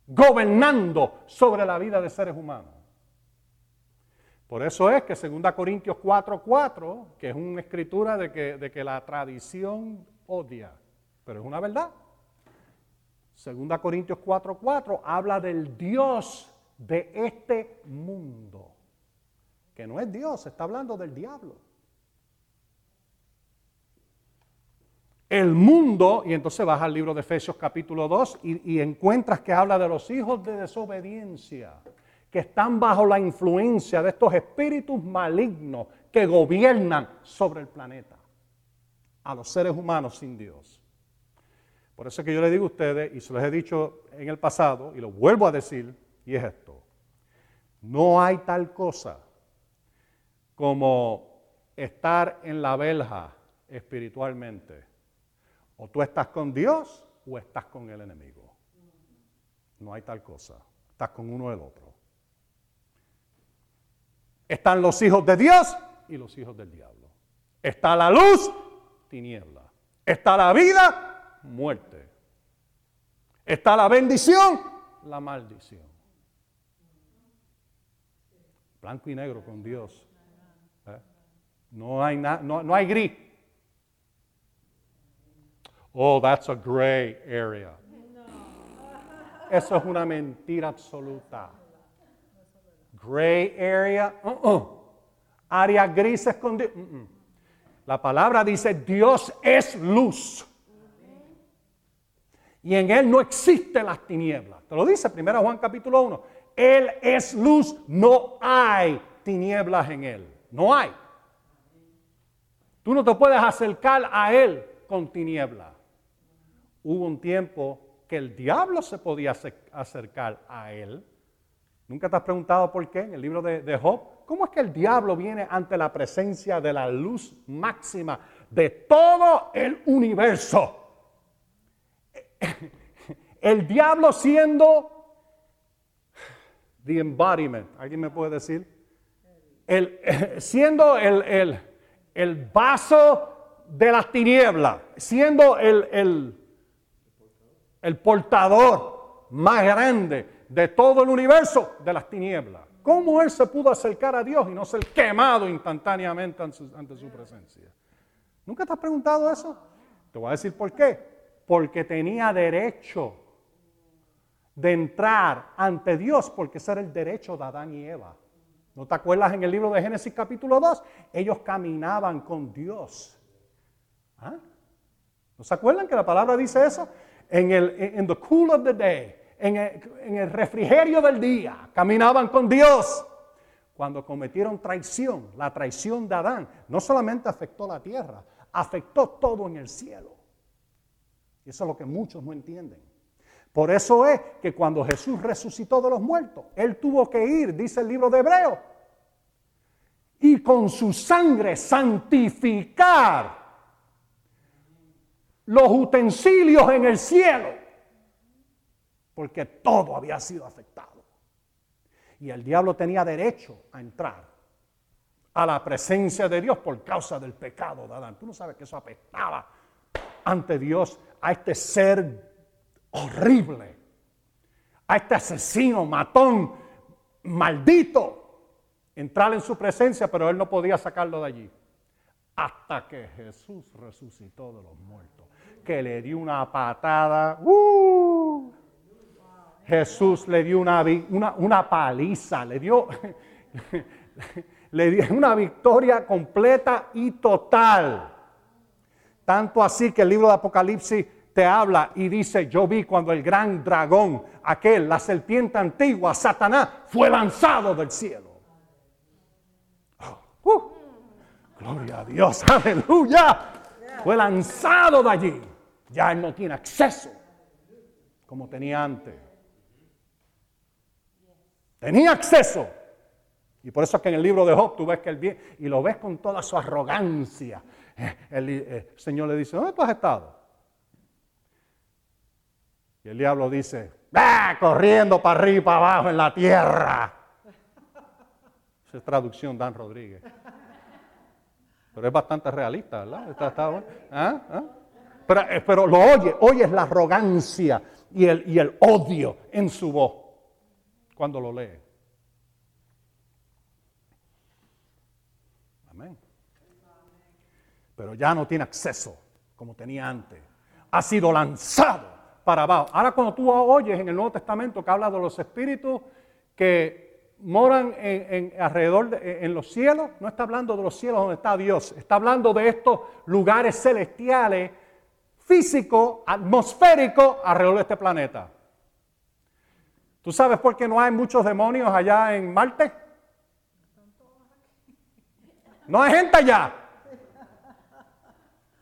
gobernando sobre la vida de seres humanos. Por eso es que 2 Corintios 4:4, que es una escritura de que, de que la tradición odia, pero es una verdad. 2 Corintios 4:4 habla del Dios de este mundo, que no es Dios, está hablando del diablo. El mundo, y entonces vas al libro de Efesios capítulo 2 y, encuentras que habla de los hijos de desobediencia, que están bajo la influencia de estos espíritus malignos que gobiernan sobre el planeta, a los seres humanos sin Dios. Por eso es que yo le digo a ustedes, y se los he dicho en el pasado, y lo vuelvo a decir, y es esto. No hay tal cosa como estar en la verja espiritualmente. O tú estás con Dios o estás con el enemigo. No hay tal cosa. Estás con uno o el otro. Están los hijos de Dios y los hijos del diablo. Está la luz, tiniebla. Está la vida, muerte. Está la bendición, la maldición. Blanco y negro con Dios. ¿eh? No, hay no, no hay gris. Oh, that's a gray area. Eso es una mentira absoluta. Gray area, uh-uh. área gris escondida. La palabra dice, Dios es luz y en Él no existen las tinieblas. Te lo dice 1 Juan capítulo 1. Él es luz, no hay tinieblas en Él. No hay. Tú no te puedes acercar a Él con tinieblas. Hubo un tiempo que el diablo se podía acercar a Él. ¿Nunca te has preguntado por qué en el libro de, de Job? ¿Cómo es que el diablo viene ante la presencia de la luz máxima de todo el universo? el diablo siendo the embodiment, ¿alguien me puede decir? El, siendo el, el, vaso de las tinieblas, siendo el, el, el portador más grande de todo el universo de las tinieblas. ¿Cómo él se pudo acercar a Dios y no ser quemado instantáneamente ante su, presencia? ¿Nunca te has preguntado eso? Te voy a decir por qué porque tenía derecho de entrar ante Dios, porque ese era el derecho de Adán y Eva. ¿No te acuerdas en el libro de Génesis capítulo 2? Ellos caminaban con Dios. ¿Ah? ¿No se acuerdan que la palabra dice eso? En el en cool of the day, en en el refrigerio del día, caminaban con Dios. Cuando cometieron traición, la traición de Adán, no solamente afectó la tierra, afectó todo en el cielo. Y eso es lo que muchos no entienden. Por eso es que cuando Jesús resucitó de los muertos, Él tuvo que ir, dice el libro de Hebreo, y con su sangre santificar los utensilios en el cielo, porque todo había sido afectado. Y el diablo tenía derecho a entrar a la presencia de Dios por causa del pecado de Adán. Tú no sabes que eso apestaba ante Dios a este ser horrible, a este asesino, matón, maldito. entrar en su presencia, pero él no podía sacarlo de allí. Hasta que Jesús resucitó de los muertos, que le dio una patada. ¡uh! Jesús le dio una, una, paliza, le dio, le dio una victoria completa y total. Tanto así que el libro de Apocalipsis te habla y dice, yo vi cuando el gran dragón, aquel, la serpiente antigua, Satanás, fue lanzado del cielo. Oh, uh, gloria a Dios, aleluya. Fue lanzado de allí. Ya él no tiene acceso como tenía antes. Tenía acceso. Y por eso es que en el libro de Job tú ves que él viene y lo ves con toda su arrogancia. Eh, el, eh, Señor le dice, ¿dónde tú has estado? Y el diablo dice, ¡Ah! corriendo para arriba y para abajo en la tierra. Esa es traducción Dan Rodríguez. Pero es bastante realista, ¿verdad? Está, ¿Ah? ¿Ah? Pero, eh, pero, lo oye, oye la arrogancia y el, odio en su voz cuando lo lee. Amén. Pero ya no tiene acceso como tenía antes. Ha sido lanzado para abajo. Ahora cuando tú oyes en el Nuevo Testamento que habla de los espíritus que moran en, alrededor en los cielos, no está hablando de los cielos donde está Dios, está hablando de estos lugares celestiales, físicos, atmosféricos alrededor de este planeta. ¿Tú sabes por qué no hay muchos demonios allá en Marte? No hay gente allá.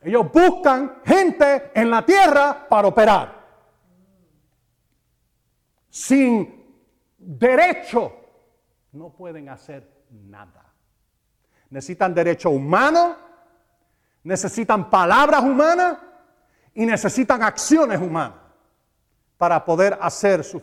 Ellos buscan gente en la tierra para operar. Sin derecho no pueden hacer nada. Necesitan derecho humano, necesitan palabras humanas y necesitan acciones humanas para poder hacer su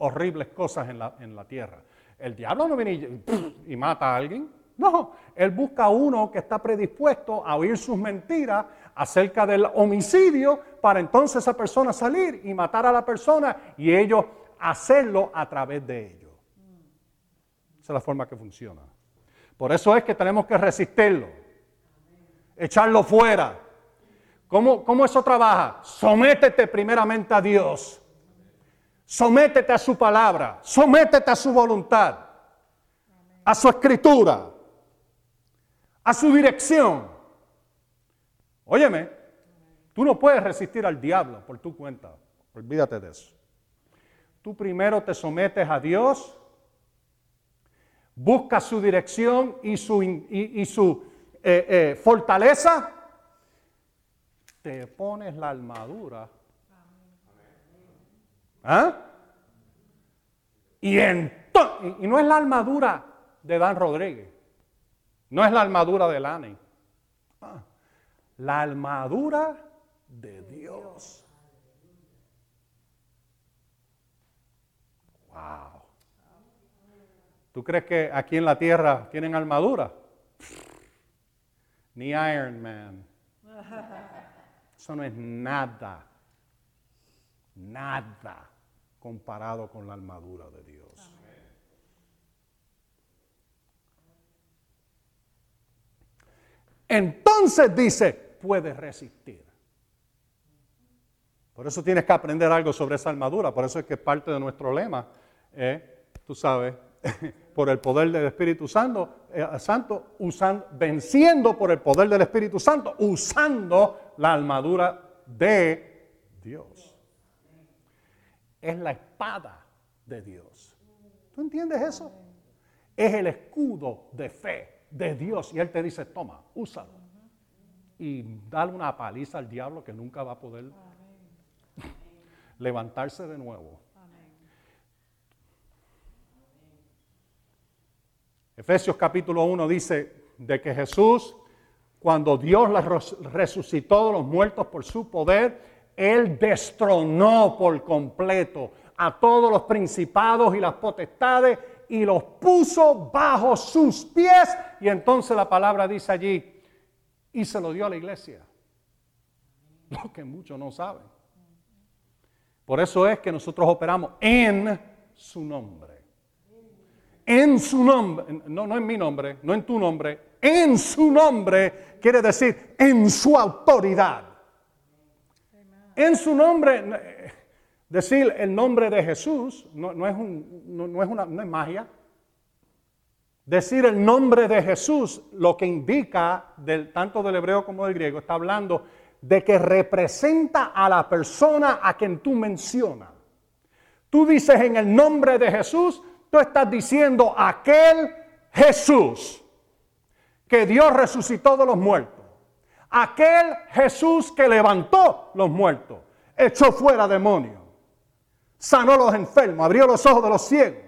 horribles cosas en la, en la tierra. El diablo no viene y, mata a alguien. No, él busca a uno que está predispuesto a oír sus mentiras acerca del homicidio para entonces esa persona salir y matar a la persona y ellos hacerlo a través de ellos. Esa es la forma que funciona. Por eso es que tenemos que resistirlo, echarlo fuera. ¿Cómo, cómo eso trabaja? Sométete primeramente a Dios Sométete a su palabra, sométete a su voluntad, a su escritura, a su dirección. Óyeme, tú no puedes resistir al diablo por tu cuenta, olvídate de eso. Tú primero te sometes a Dios, buscas su dirección y su, y, su eh, eh, fortaleza, te pones la armadura ¿Ah? Y, y no es la armadura de Dan Rodríguez, no es la armadura de Lani, ah, la armadura de Dios. Wow. ¿Tú crees que aquí en la tierra tienen armadura? Ni Iron Man. Eso no es nada. Nada comparado con la armadura de Dios. Entonces dice, puedes resistir. Por eso tienes que aprender algo sobre esa armadura. Por eso es que parte de nuestro lema, eh, tú sabes, por el poder del Espíritu Santo, eh, Santo usando, venciendo por el poder del Espíritu Santo, usando la armadura de Dios es la espada de Dios. ¿Tú entiendes eso? Es el escudo de fe de Dios. Y Él te dice, toma, úsalo. Y dale una paliza al diablo que nunca va a poder levantarse de nuevo. Efesios capítulo 1 dice de que Jesús, cuando Dios la resucitó de los muertos por su poder, él destronó por completo a todos los principados y las potestades y los puso bajo sus pies. Y entonces la palabra dice allí, y se lo dio a la iglesia. Lo que muchos no saben. Por eso es que nosotros operamos en su nombre. En su nombre, no, no en mi nombre, no en tu nombre, en su nombre quiere decir en su autoridad. En su nombre, decir el nombre de Jesús no, es, no, es una, no es magia. Decir el nombre de Jesús, lo que indica tanto del hebreo como del griego, está hablando de que representa a la persona a quien tú mencionas. Tú dices en el nombre de Jesús, tú estás diciendo aquel Jesús que Dios resucitó de los muertos. Aquel Jesús que levantó los muertos, echó fuera demonios, sanó los enfermos, abrió los ojos de los ciegos.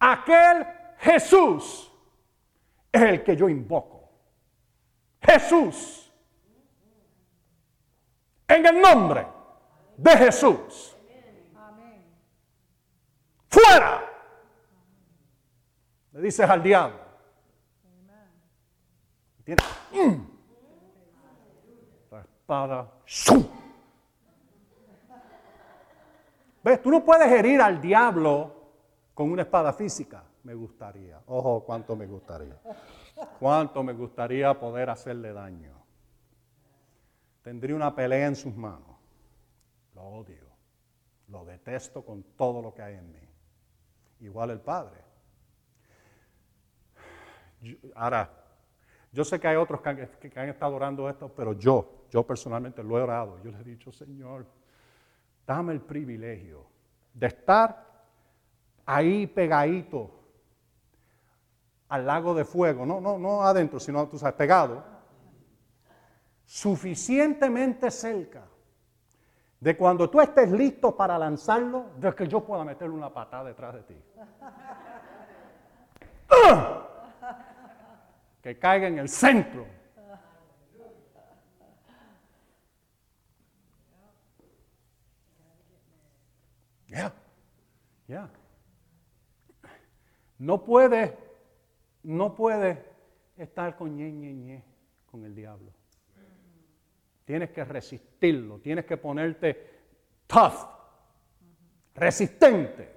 Aquel Jesús es el que yo invoco. Jesús. En el nombre de Jesús. Fuera. Le dices al diablo. Mm. la espada. ¿Ves? Tú no puedes herir al diablo con una espada física. Me gustaría. Ojo, cuánto me gustaría. Cuánto me gustaría poder hacerle daño. Tendría una pelea en sus manos. Lo odio. Lo detesto con todo lo que hay en mí. Igual el Padre. ahora, yo sé que hay otros que han, que han, estado orando esto, pero yo, yo personalmente lo he orado. Yo le he dicho, Señor, dame el privilegio de estar ahí pegadito al lago de fuego, no, no, no adentro, sino tú sabes, pegado, suficientemente cerca de cuando tú estés listo para lanzarlo, de que yo pueda meterle una patada detrás de ti. Que caiga en el centro. Ya, ya. No puede, no puede estar con ñe, ñe, ñe con el diablo. Tienes que resistirlo, tienes que ponerte tough, resistente.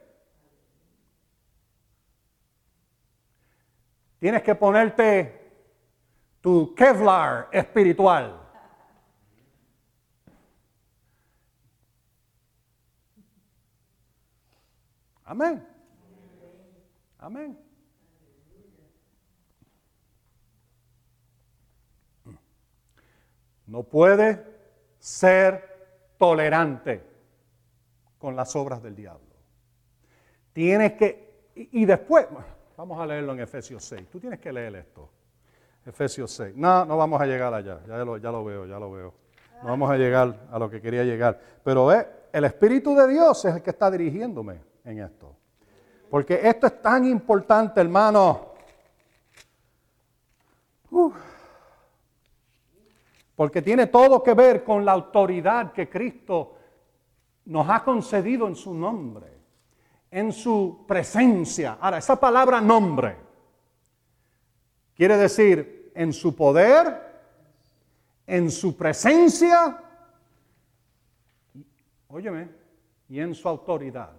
Tienes que ponerte tu Kevlar espiritual. Amén. Amén. No puede ser tolerante con las obras del diablo. Tienes que, y, después, vamos a leerlo en Efesios 6. Tú tienes que leer esto. Efesios 6. No, no vamos a llegar allá. Ya lo, ya lo veo, ya lo veo. No vamos a llegar a lo que quería llegar. Pero ve, el Espíritu de Dios es el que está dirigiéndome en esto. Porque esto es tan importante, hermano. Porque tiene todo que ver con la autoridad que Cristo nos ha concedido en su nombre, en su presencia. Ahora, esa palabra nombre quiere decir en su poder, en su presencia, óyeme, y en su autoridad.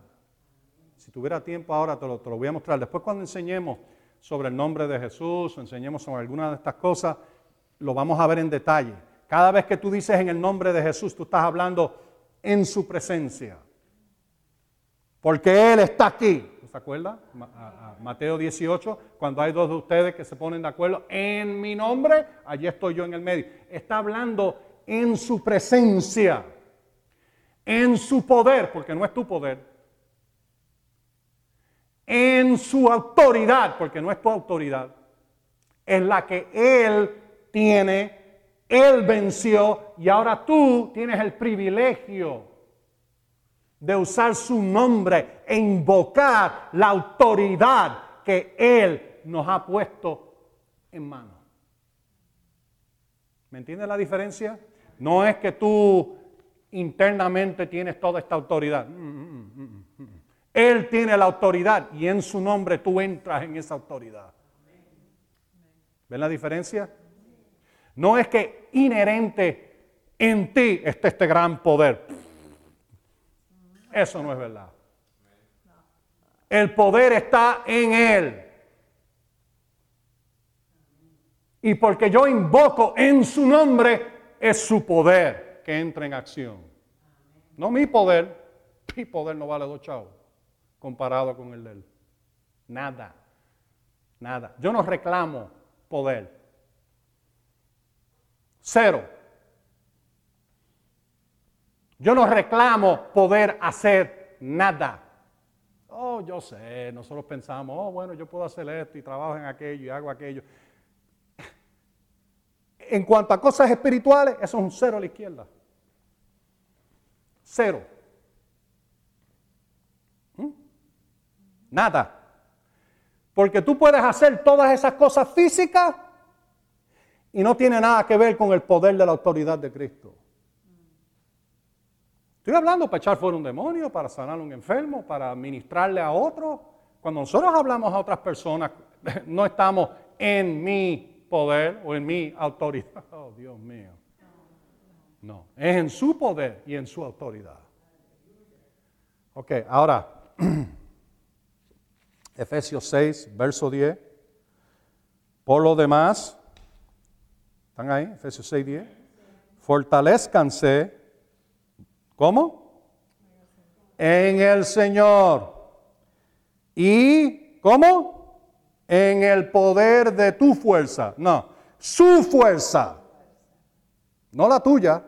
Si tuviera tiempo ahora te lo, voy a mostrar. Después cuando enseñemos sobre el nombre de Jesús o enseñemos sobre alguna de estas cosas, lo vamos a ver en detalle. Cada vez que tú dices en el nombre de Jesús, tú estás hablando en su presencia. Porque Él está aquí. ¿Se acuerda? Mateo 18, cuando hay dos de ustedes que se ponen de acuerdo en mi nombre, allí estoy yo en el medio. Está hablando en su presencia, en su poder, porque no es tu poder, en su autoridad, porque no es tu autoridad, es la que Él tiene, Él venció y ahora tú tienes el privilegio de usar su nombre e invocar la autoridad que Él nos ha puesto en mano. ¿Me entiendes la diferencia? No es que tú internamente tienes toda esta autoridad. Mm, mm, mm, él tiene la autoridad y en su nombre tú entras en esa autoridad. ¿Ven la diferencia? No es que inherente en ti esté este gran poder. Eso no es verdad. El poder está en Él. Y porque yo invoco en su nombre, es su poder que entra en acción. No mi poder. Mi poder no vale dos chavos comparado con el de Él. Nada. Nada. Yo no reclamo poder. Cero. Yo no reclamo poder hacer nada. Oh, yo sé, nosotros pensamos, oh, bueno, yo puedo hacer esto y trabajo en aquello y hago aquello. En cuanto a cosas espirituales, eso es un cero a la izquierda. Cero. ¿Mm? Nada. Porque tú puedes hacer todas esas cosas físicas y no tiene nada que ver con el poder de la autoridad de Cristo. Estoy hablando para echar fuera un demonio, para sanar a un enfermo, para ministrarle a otro. Cuando nosotros hablamos a otras personas, no estamos en mi poder o en mi autoridad. Oh, Dios mío. No, es en su poder y en su autoridad. Ok, ahora, Efesios 6, verso 10. Por lo demás, ¿Están ahí? Efesios 6, 10. Fortalezcanse. ¿Cómo? En el Señor. ¿Y cómo? En el poder de tu fuerza. No, su fuerza. No la tuya.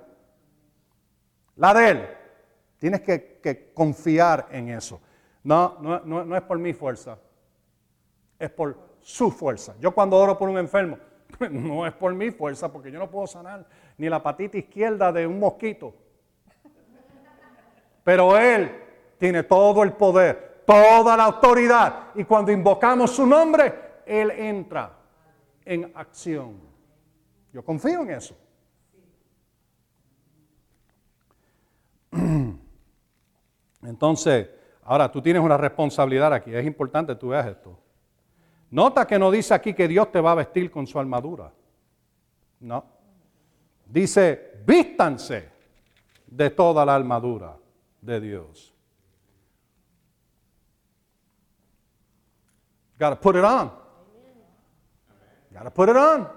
La de Él. Tienes que, confiar en eso. No, no, no, no es por mi fuerza. Es por su fuerza. Yo cuando oro por un enfermo, no es por mi fuerza, porque yo no puedo sanar ni la patita izquierda de un mosquito. Pero Él tiene todo el poder, toda la autoridad. Y cuando invocamos su nombre, Él entra en acción. Yo confío en eso. Entonces, ahora tú tienes una responsabilidad aquí. Es importante que tú veas esto. Nota que no dice aquí que Dios te va a vestir con su armadura. No. Dice, vístanse de toda la armadura de Dios. Gotta put it on. Gotta put it on.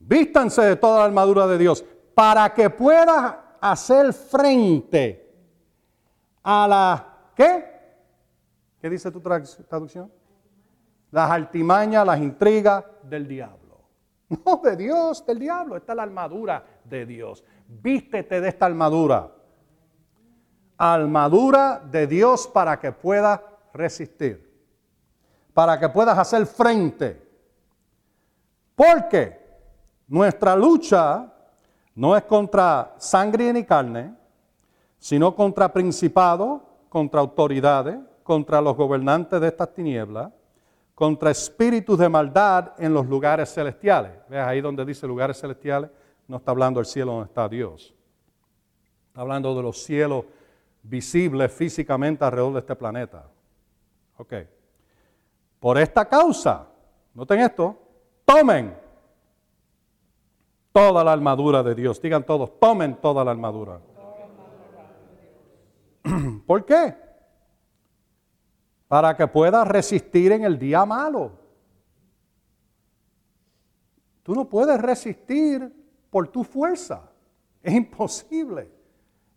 Vístanse de toda la armadura de Dios para que puedas hacer frente a la ¿qué? ¿Qué dice tu traducción? Las altimañas, las intrigas del diablo. No, de Dios, del diablo. Esta es la armadura de Dios. Vístete de esta armadura. Armadura de Dios para que puedas resistir. Para que puedas hacer frente. Porque nuestra lucha no es contra sangre ni carne, sino contra principados, contra autoridades, contra los gobernantes de estas tinieblas, contra espíritus de maldad en los lugares celestiales. Veas ahí donde dice lugares celestiales, no está hablando del cielo donde está Dios. Está hablando de los cielos visibles físicamente alrededor de este planeta. Ok. Por esta causa, noten esto, tomen toda la armadura de Dios. Digan todos, tomen toda la armadura. ¿Por qué? Para que puedas resistir en el día malo. Tú no puedes resistir por tu fuerza. Es imposible.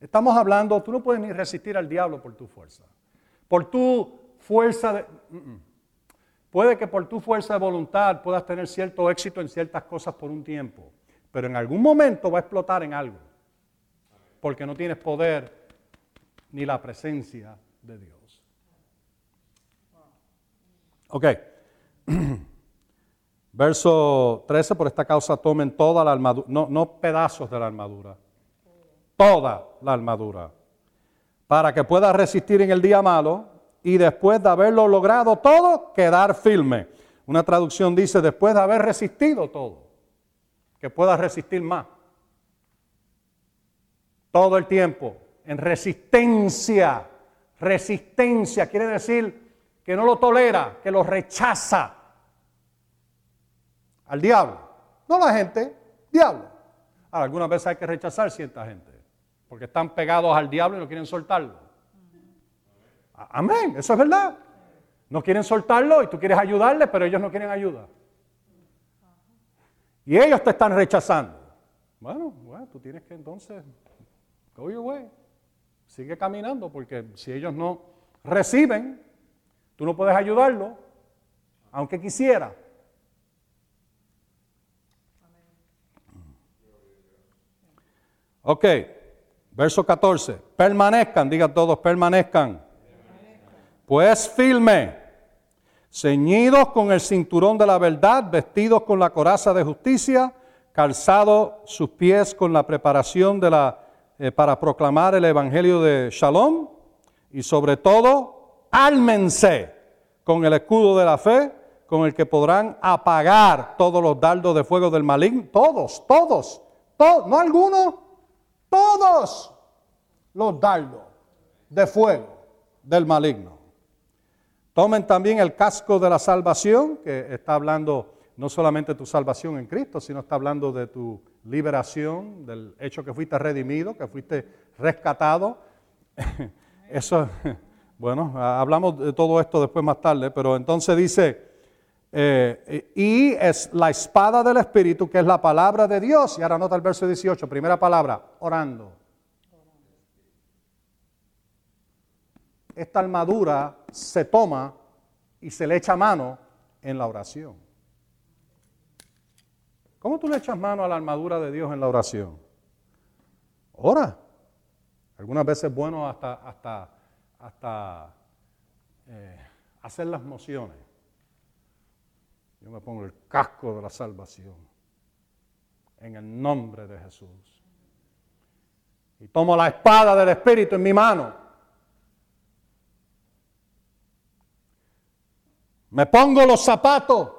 Estamos hablando, tú no puedes ni resistir al diablo por tu fuerza. Por tu fuerza de... Puede que por tu fuerza de voluntad puedas tener cierto éxito en ciertas cosas por un tiempo, pero en algún momento va a explotar en algo, porque no tienes poder ni la presencia de Dios. Ok. Verso 13, por esta causa tomen toda la armadura, no, no pedazos de la armadura, toda la armadura, para que pueda resistir en el día malo y después de haberlo logrado todo, quedar firme. Una traducción dice, después de haber resistido todo, que pueda resistir más. Todo el tiempo, en resistencia. Resistencia quiere decir que no lo tolera, que lo rechaza al diablo. No la gente, diablo. algunas veces hay que rechazar cierta gente, porque están pegados al diablo y no quieren soltarlo. Amén, eso es verdad. No quieren soltarlo y tú quieres ayudarles, pero ellos no quieren ayuda. Y ellos te están rechazando. Bueno, bueno, tú tienes que entonces go your way. Sigue caminando porque si ellos no reciben, tú no puedes ayudarlo, aunque quisiera. Ok, verso 14. Permanezcan, digan todos, permanezcan. Pues firme, ceñidos con el cinturón de la verdad, vestidos con la coraza de justicia, calzados sus pies con la preparación de la, eh, para proclamar el evangelio de Shalom, y sobre todo, álmense con el escudo de la fe, con el que podrán apagar todos los dardos de fuego del maligno. Todos, todos, todos, no algunos, todos los dardos de fuego del maligno. Tomen también el casco de la salvación, que está hablando no solamente de tu salvación en Cristo, sino está hablando de tu liberación, del hecho que fuiste redimido, que fuiste rescatado. Eso, bueno, hablamos de todo esto después más tarde, pero entonces dice, eh, y es la espada del Espíritu, que es la palabra de Dios. Y ahora nota el verso 18, primera palabra, orando. Esta armadura se toma y se le echa mano en la oración. ¿Cómo tú le echas mano a la armadura de Dios en la oración? Ora. Algunas veces es bueno hasta, hasta, hasta eh, hacer las mociones. Yo me pongo el casco de la salvación en el nombre de Jesús. Y tomo la espada del Espíritu en mi mano. Me pongo los zapatos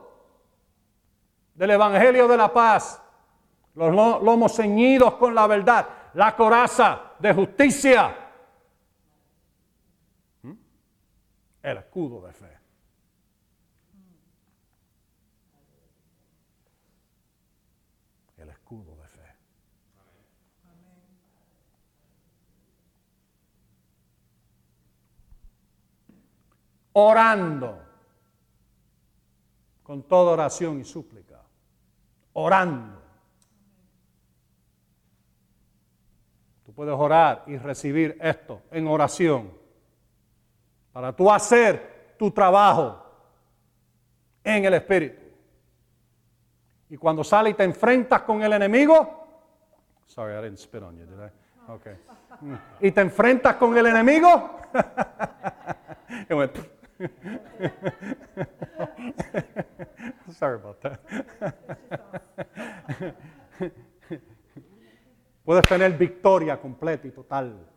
del Evangelio de la Paz, los lomos ceñidos con la verdad, la coraza de justicia, ¿Mm? El escudo de fe. orando con toda oración y súplica. Orando. Tú puedes orar y recibir esto en oración para tú hacer tu trabajo en el Espíritu. Y cuando sales y te enfrentas con el enemigo, sorry, I didn't spit on you, did I? Okay. Y te enfrentas con el enemigo, Sorry about that. Puedes tener victoria completa y total.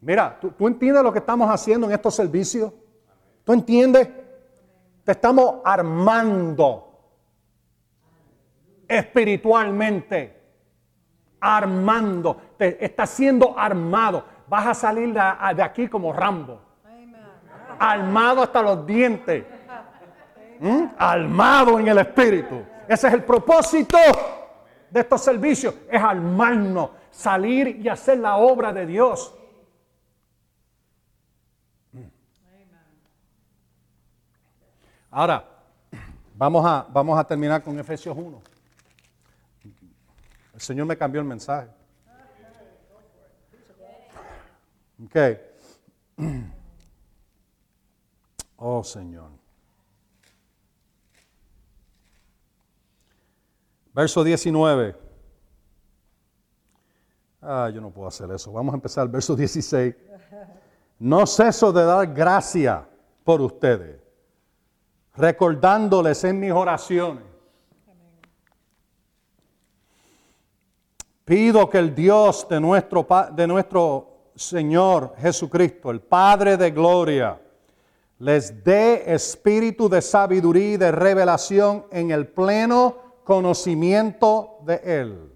Mira, ¿tú, ¿tú, entiendes lo que estamos haciendo en estos servicios? ¿Tú entiendes? Te estamos armando espiritualmente. Armando. Te está siendo armado. Vas a salir de aquí como Rambo armado hasta los dientes. ¿Mm? Armado en el Espíritu. Ese es el propósito de estos servicios. Es armarnos, salir y hacer la obra de Dios. Ahora, vamos a, vamos a terminar con Efesios 1. El Señor me cambió el mensaje. Ok. Oh Señor. Verso 19. Ah, yo no puedo hacer eso. Vamos a empezar el verso 16. No ceso de dar gracia por ustedes, recordándoles en mis oraciones. Pido que el Dios de nuestro, de nuestro Señor Jesucristo, el Padre de Gloria, les dé espíritu de sabiduría y de revelación en el pleno conocimiento de Él,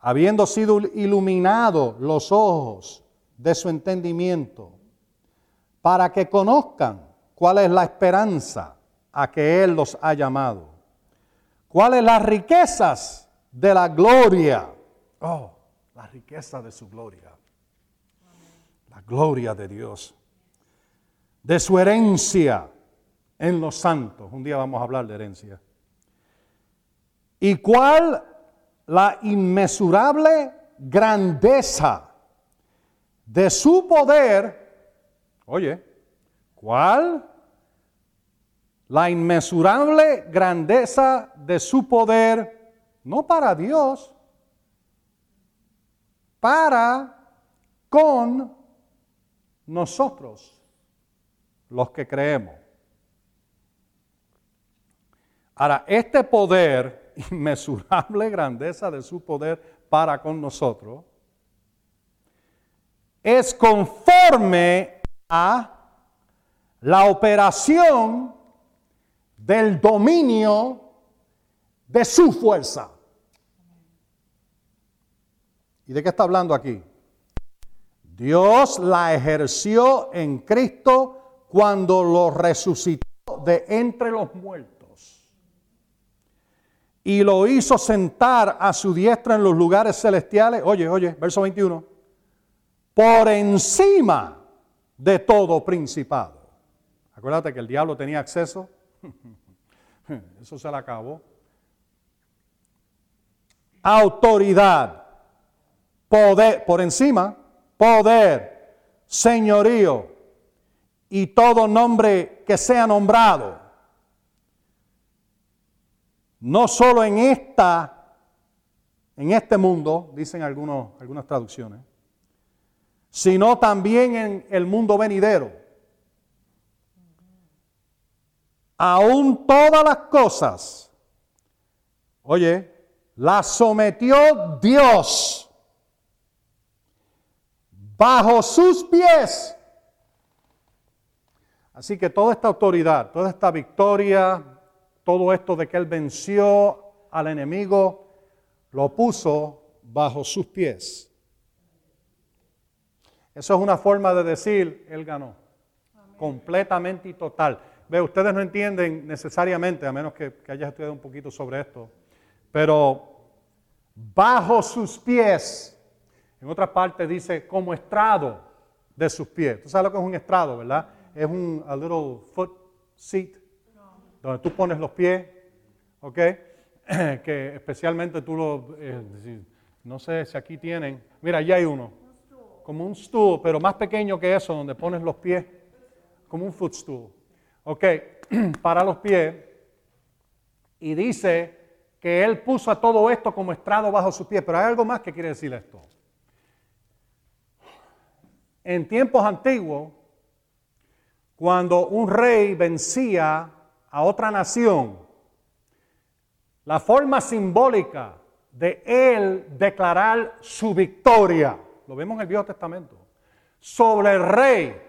habiendo sido iluminados los ojos de su entendimiento, para que conozcan cuál es la esperanza a que Él los ha llamado, cuáles las riquezas de la gloria, oh, la riqueza de su gloria La gloria de Dios. De su herencia en los santos. Un día vamos a hablar de herencia. ¿Y cuál la inmesurable grandeza de su poder? Oye, ¿cuál? La inmesurable grandeza de su poder, no para Dios, para con nosotros, los que creemos. Ahora, este poder, inmesurable grandeza de su poder para con nosotros, es conforme a la operación del dominio de su fuerza. ¿Y de qué está hablando aquí? Dios la ejerció en Cristo cuando lo resucitó de entre los muertos. Y lo hizo sentar a su diestra en los lugares celestiales. Oye, oye, verso 21. Por encima de todo principado. Acuérdate que el diablo tenía acceso. Eso se le acabó. Autoridad, poder, por encima, poder, señorío y todo nombre que sea nombrado. No solo en esta, en este mundo, dicen algunos, algunas traducciones, sino también en el mundo venidero. Aún todas las cosas, oye, las sometió Dios bajo sus pies. Así que toda esta autoridad, toda esta victoria, todo esto de que Él venció al enemigo, lo puso bajo sus pies. Eso es una forma de decir, Él ganó. Completamente y total. Ustedes no entienden necesariamente, a menos que, hayas estudiado un poquito sobre esto, pero bajo sus pies en otra parte dice como estrado de sus pies. ¿Tú sabes lo que es un estrado, verdad? Es un little foot seat donde tú pones los pies, ¿ok? que especialmente tú lo, eh, no sé si aquí tienen, mira, allá hay uno, como un stool, pero más pequeño que eso, donde pones los pies, como un footstool, ¿ok? Para los pies. Y dice que él puso a todo esto como estrado bajo sus pies, pero hay algo más que quiere decir esto. En tiempos antiguos, cuando un rey vencía a otra nación, la forma simbólica de él declarar su victoria, lo vemos en el Viejo Testamento, sobre el rey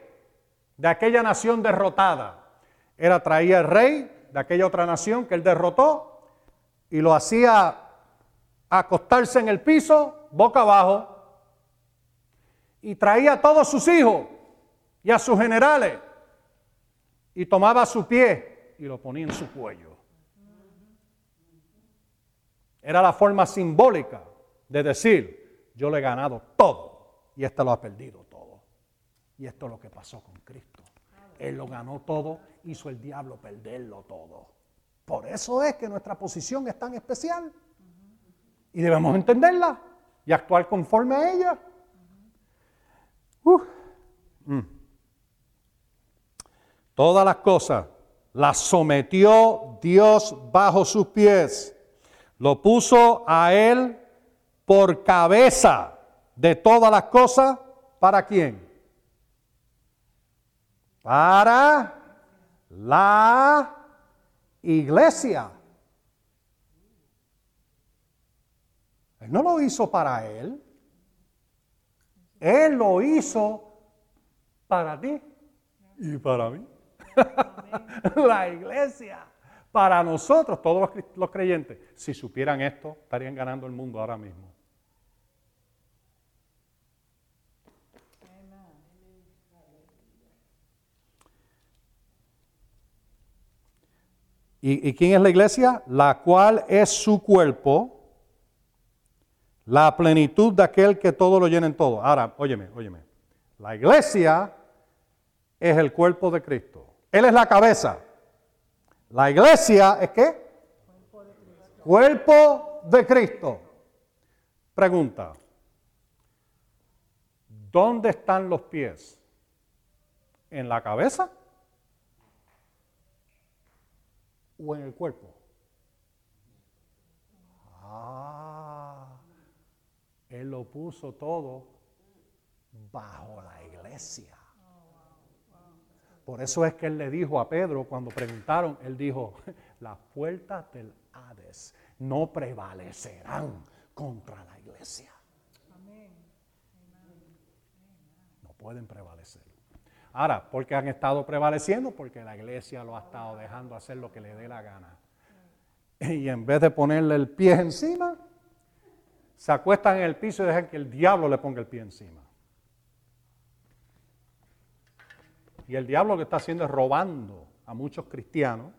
de aquella nación derrotada, era traía el rey de aquella otra nación que él derrotó y lo hacía acostarse en el piso, boca abajo, y traía a todos sus hijos y a sus generales y tomaba su pie y lo ponía en su cuello. Era la forma simbólica de decir, yo le he ganado todo y este lo ha perdido todo. Y esto es lo que pasó con Cristo. Él lo ganó todo, hizo el diablo perderlo todo. Por eso es que nuestra posición es tan especial. Y debemos entenderla y actuar conforme a ella. Mm. Todas las cosas las sometió Dios bajo sus pies. Lo puso a él por cabeza de todas las cosas. ¿Para quién? Para la iglesia. Él no lo hizo para él. Él lo hizo para ti y para mí. la iglesia. Para nosotros, todos los creyentes, si supieran esto, estarían ganando el mundo ahora mismo. ¿Y, ¿Y, quién es la iglesia? La cual es su cuerpo, la plenitud de aquel que todo lo llena en todo. Ahora, óyeme, óyeme. La iglesia es el cuerpo de Cristo. Él es la cabeza. La iglesia es qué? Cuerpo de Cristo. Pregunta. ¿Dónde están los pies? ¿En la cabeza? ¿O en el cuerpo? Ah, Él lo puso todo bajo la iglesia. Por eso es que Él le dijo a Pedro, cuando preguntaron, Él dijo, las puertas del Hades no prevalecerán contra la iglesia. No pueden prevalecer. Ahora, ¿por qué han estado prevaleciendo? Porque la iglesia lo ha estado dejando hacer lo que le dé la gana. Y en vez de ponerle el pie encima, se acuestan en el piso y dejan que el diablo le ponga el pie encima. Y el diablo lo que está haciendo es robando a muchos cristianos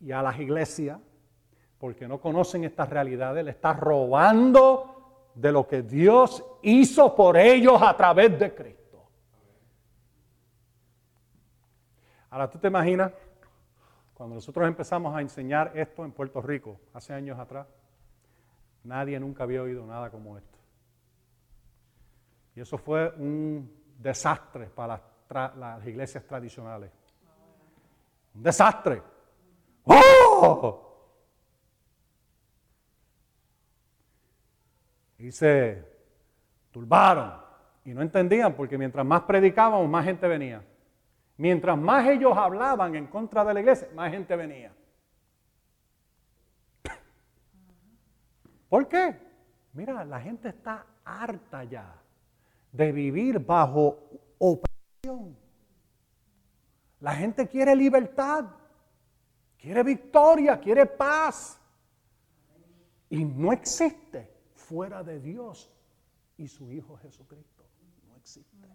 y a las iglesias, porque no conocen estas realidades, le está robando de lo que Dios hizo por ellos a través de Cristo. Ahora tú te imaginas, cuando nosotros empezamos a enseñar esto en Puerto Rico, hace años atrás, nadie nunca había oído nada como esto. Y eso fue un desastre para las, iglesias tradicionales. Un desastre. ¡Oh! Y se turbaron y no entendían porque mientras más predicábamos, más gente venía. Mientras más ellos hablaban en contra de la iglesia, más gente venía. ¿Por qué? Mira, la gente está harta ya de vivir bajo opresión. La gente quiere libertad, quiere victoria, quiere paz. Y no existe fuera de Dios y su Hijo Jesucristo. No existe.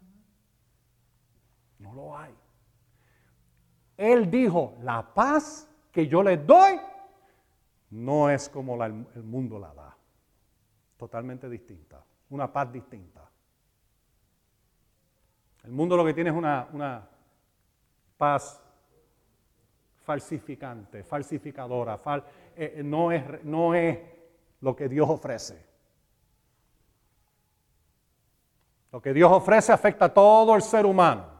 No lo hay. Él dijo, la paz que yo les doy no es como el mundo la da. Totalmente distinta. Una paz distinta. El mundo lo que tiene es una, paz falsificante, falsificadora. Eh, eh, no, es, no es lo que Dios ofrece. Lo que Dios ofrece afecta a todo el ser humano.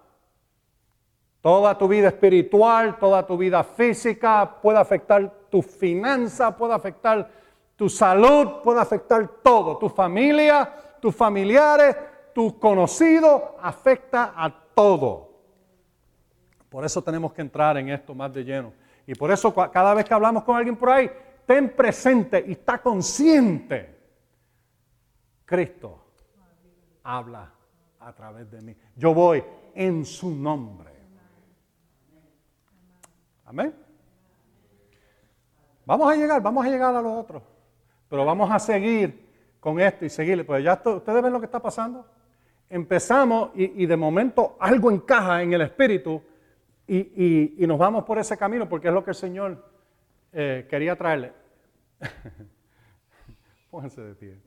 Toda tu vida espiritual, toda tu vida física, puede afectar tu finanza, puede afectar tu salud, puede afectar todo, tu familia, tus familiares, tus conocidos, afecta a todo. Por eso tenemos que entrar en esto más de lleno. Y por eso cada vez que hablamos con alguien por ahí, ten presente y está consciente. Cristo habla a través de mí. Yo voy en su nombre. Amén. Vamos a llegar, vamos a llegar a los otros. Pero vamos a seguir con esto y seguirle. Pues ya ustedes ven lo que está pasando. Empezamos y, de momento algo encaja en el espíritu y, nos vamos por ese camino porque es lo que el Señor eh, quería traerle. Pónganse de pie.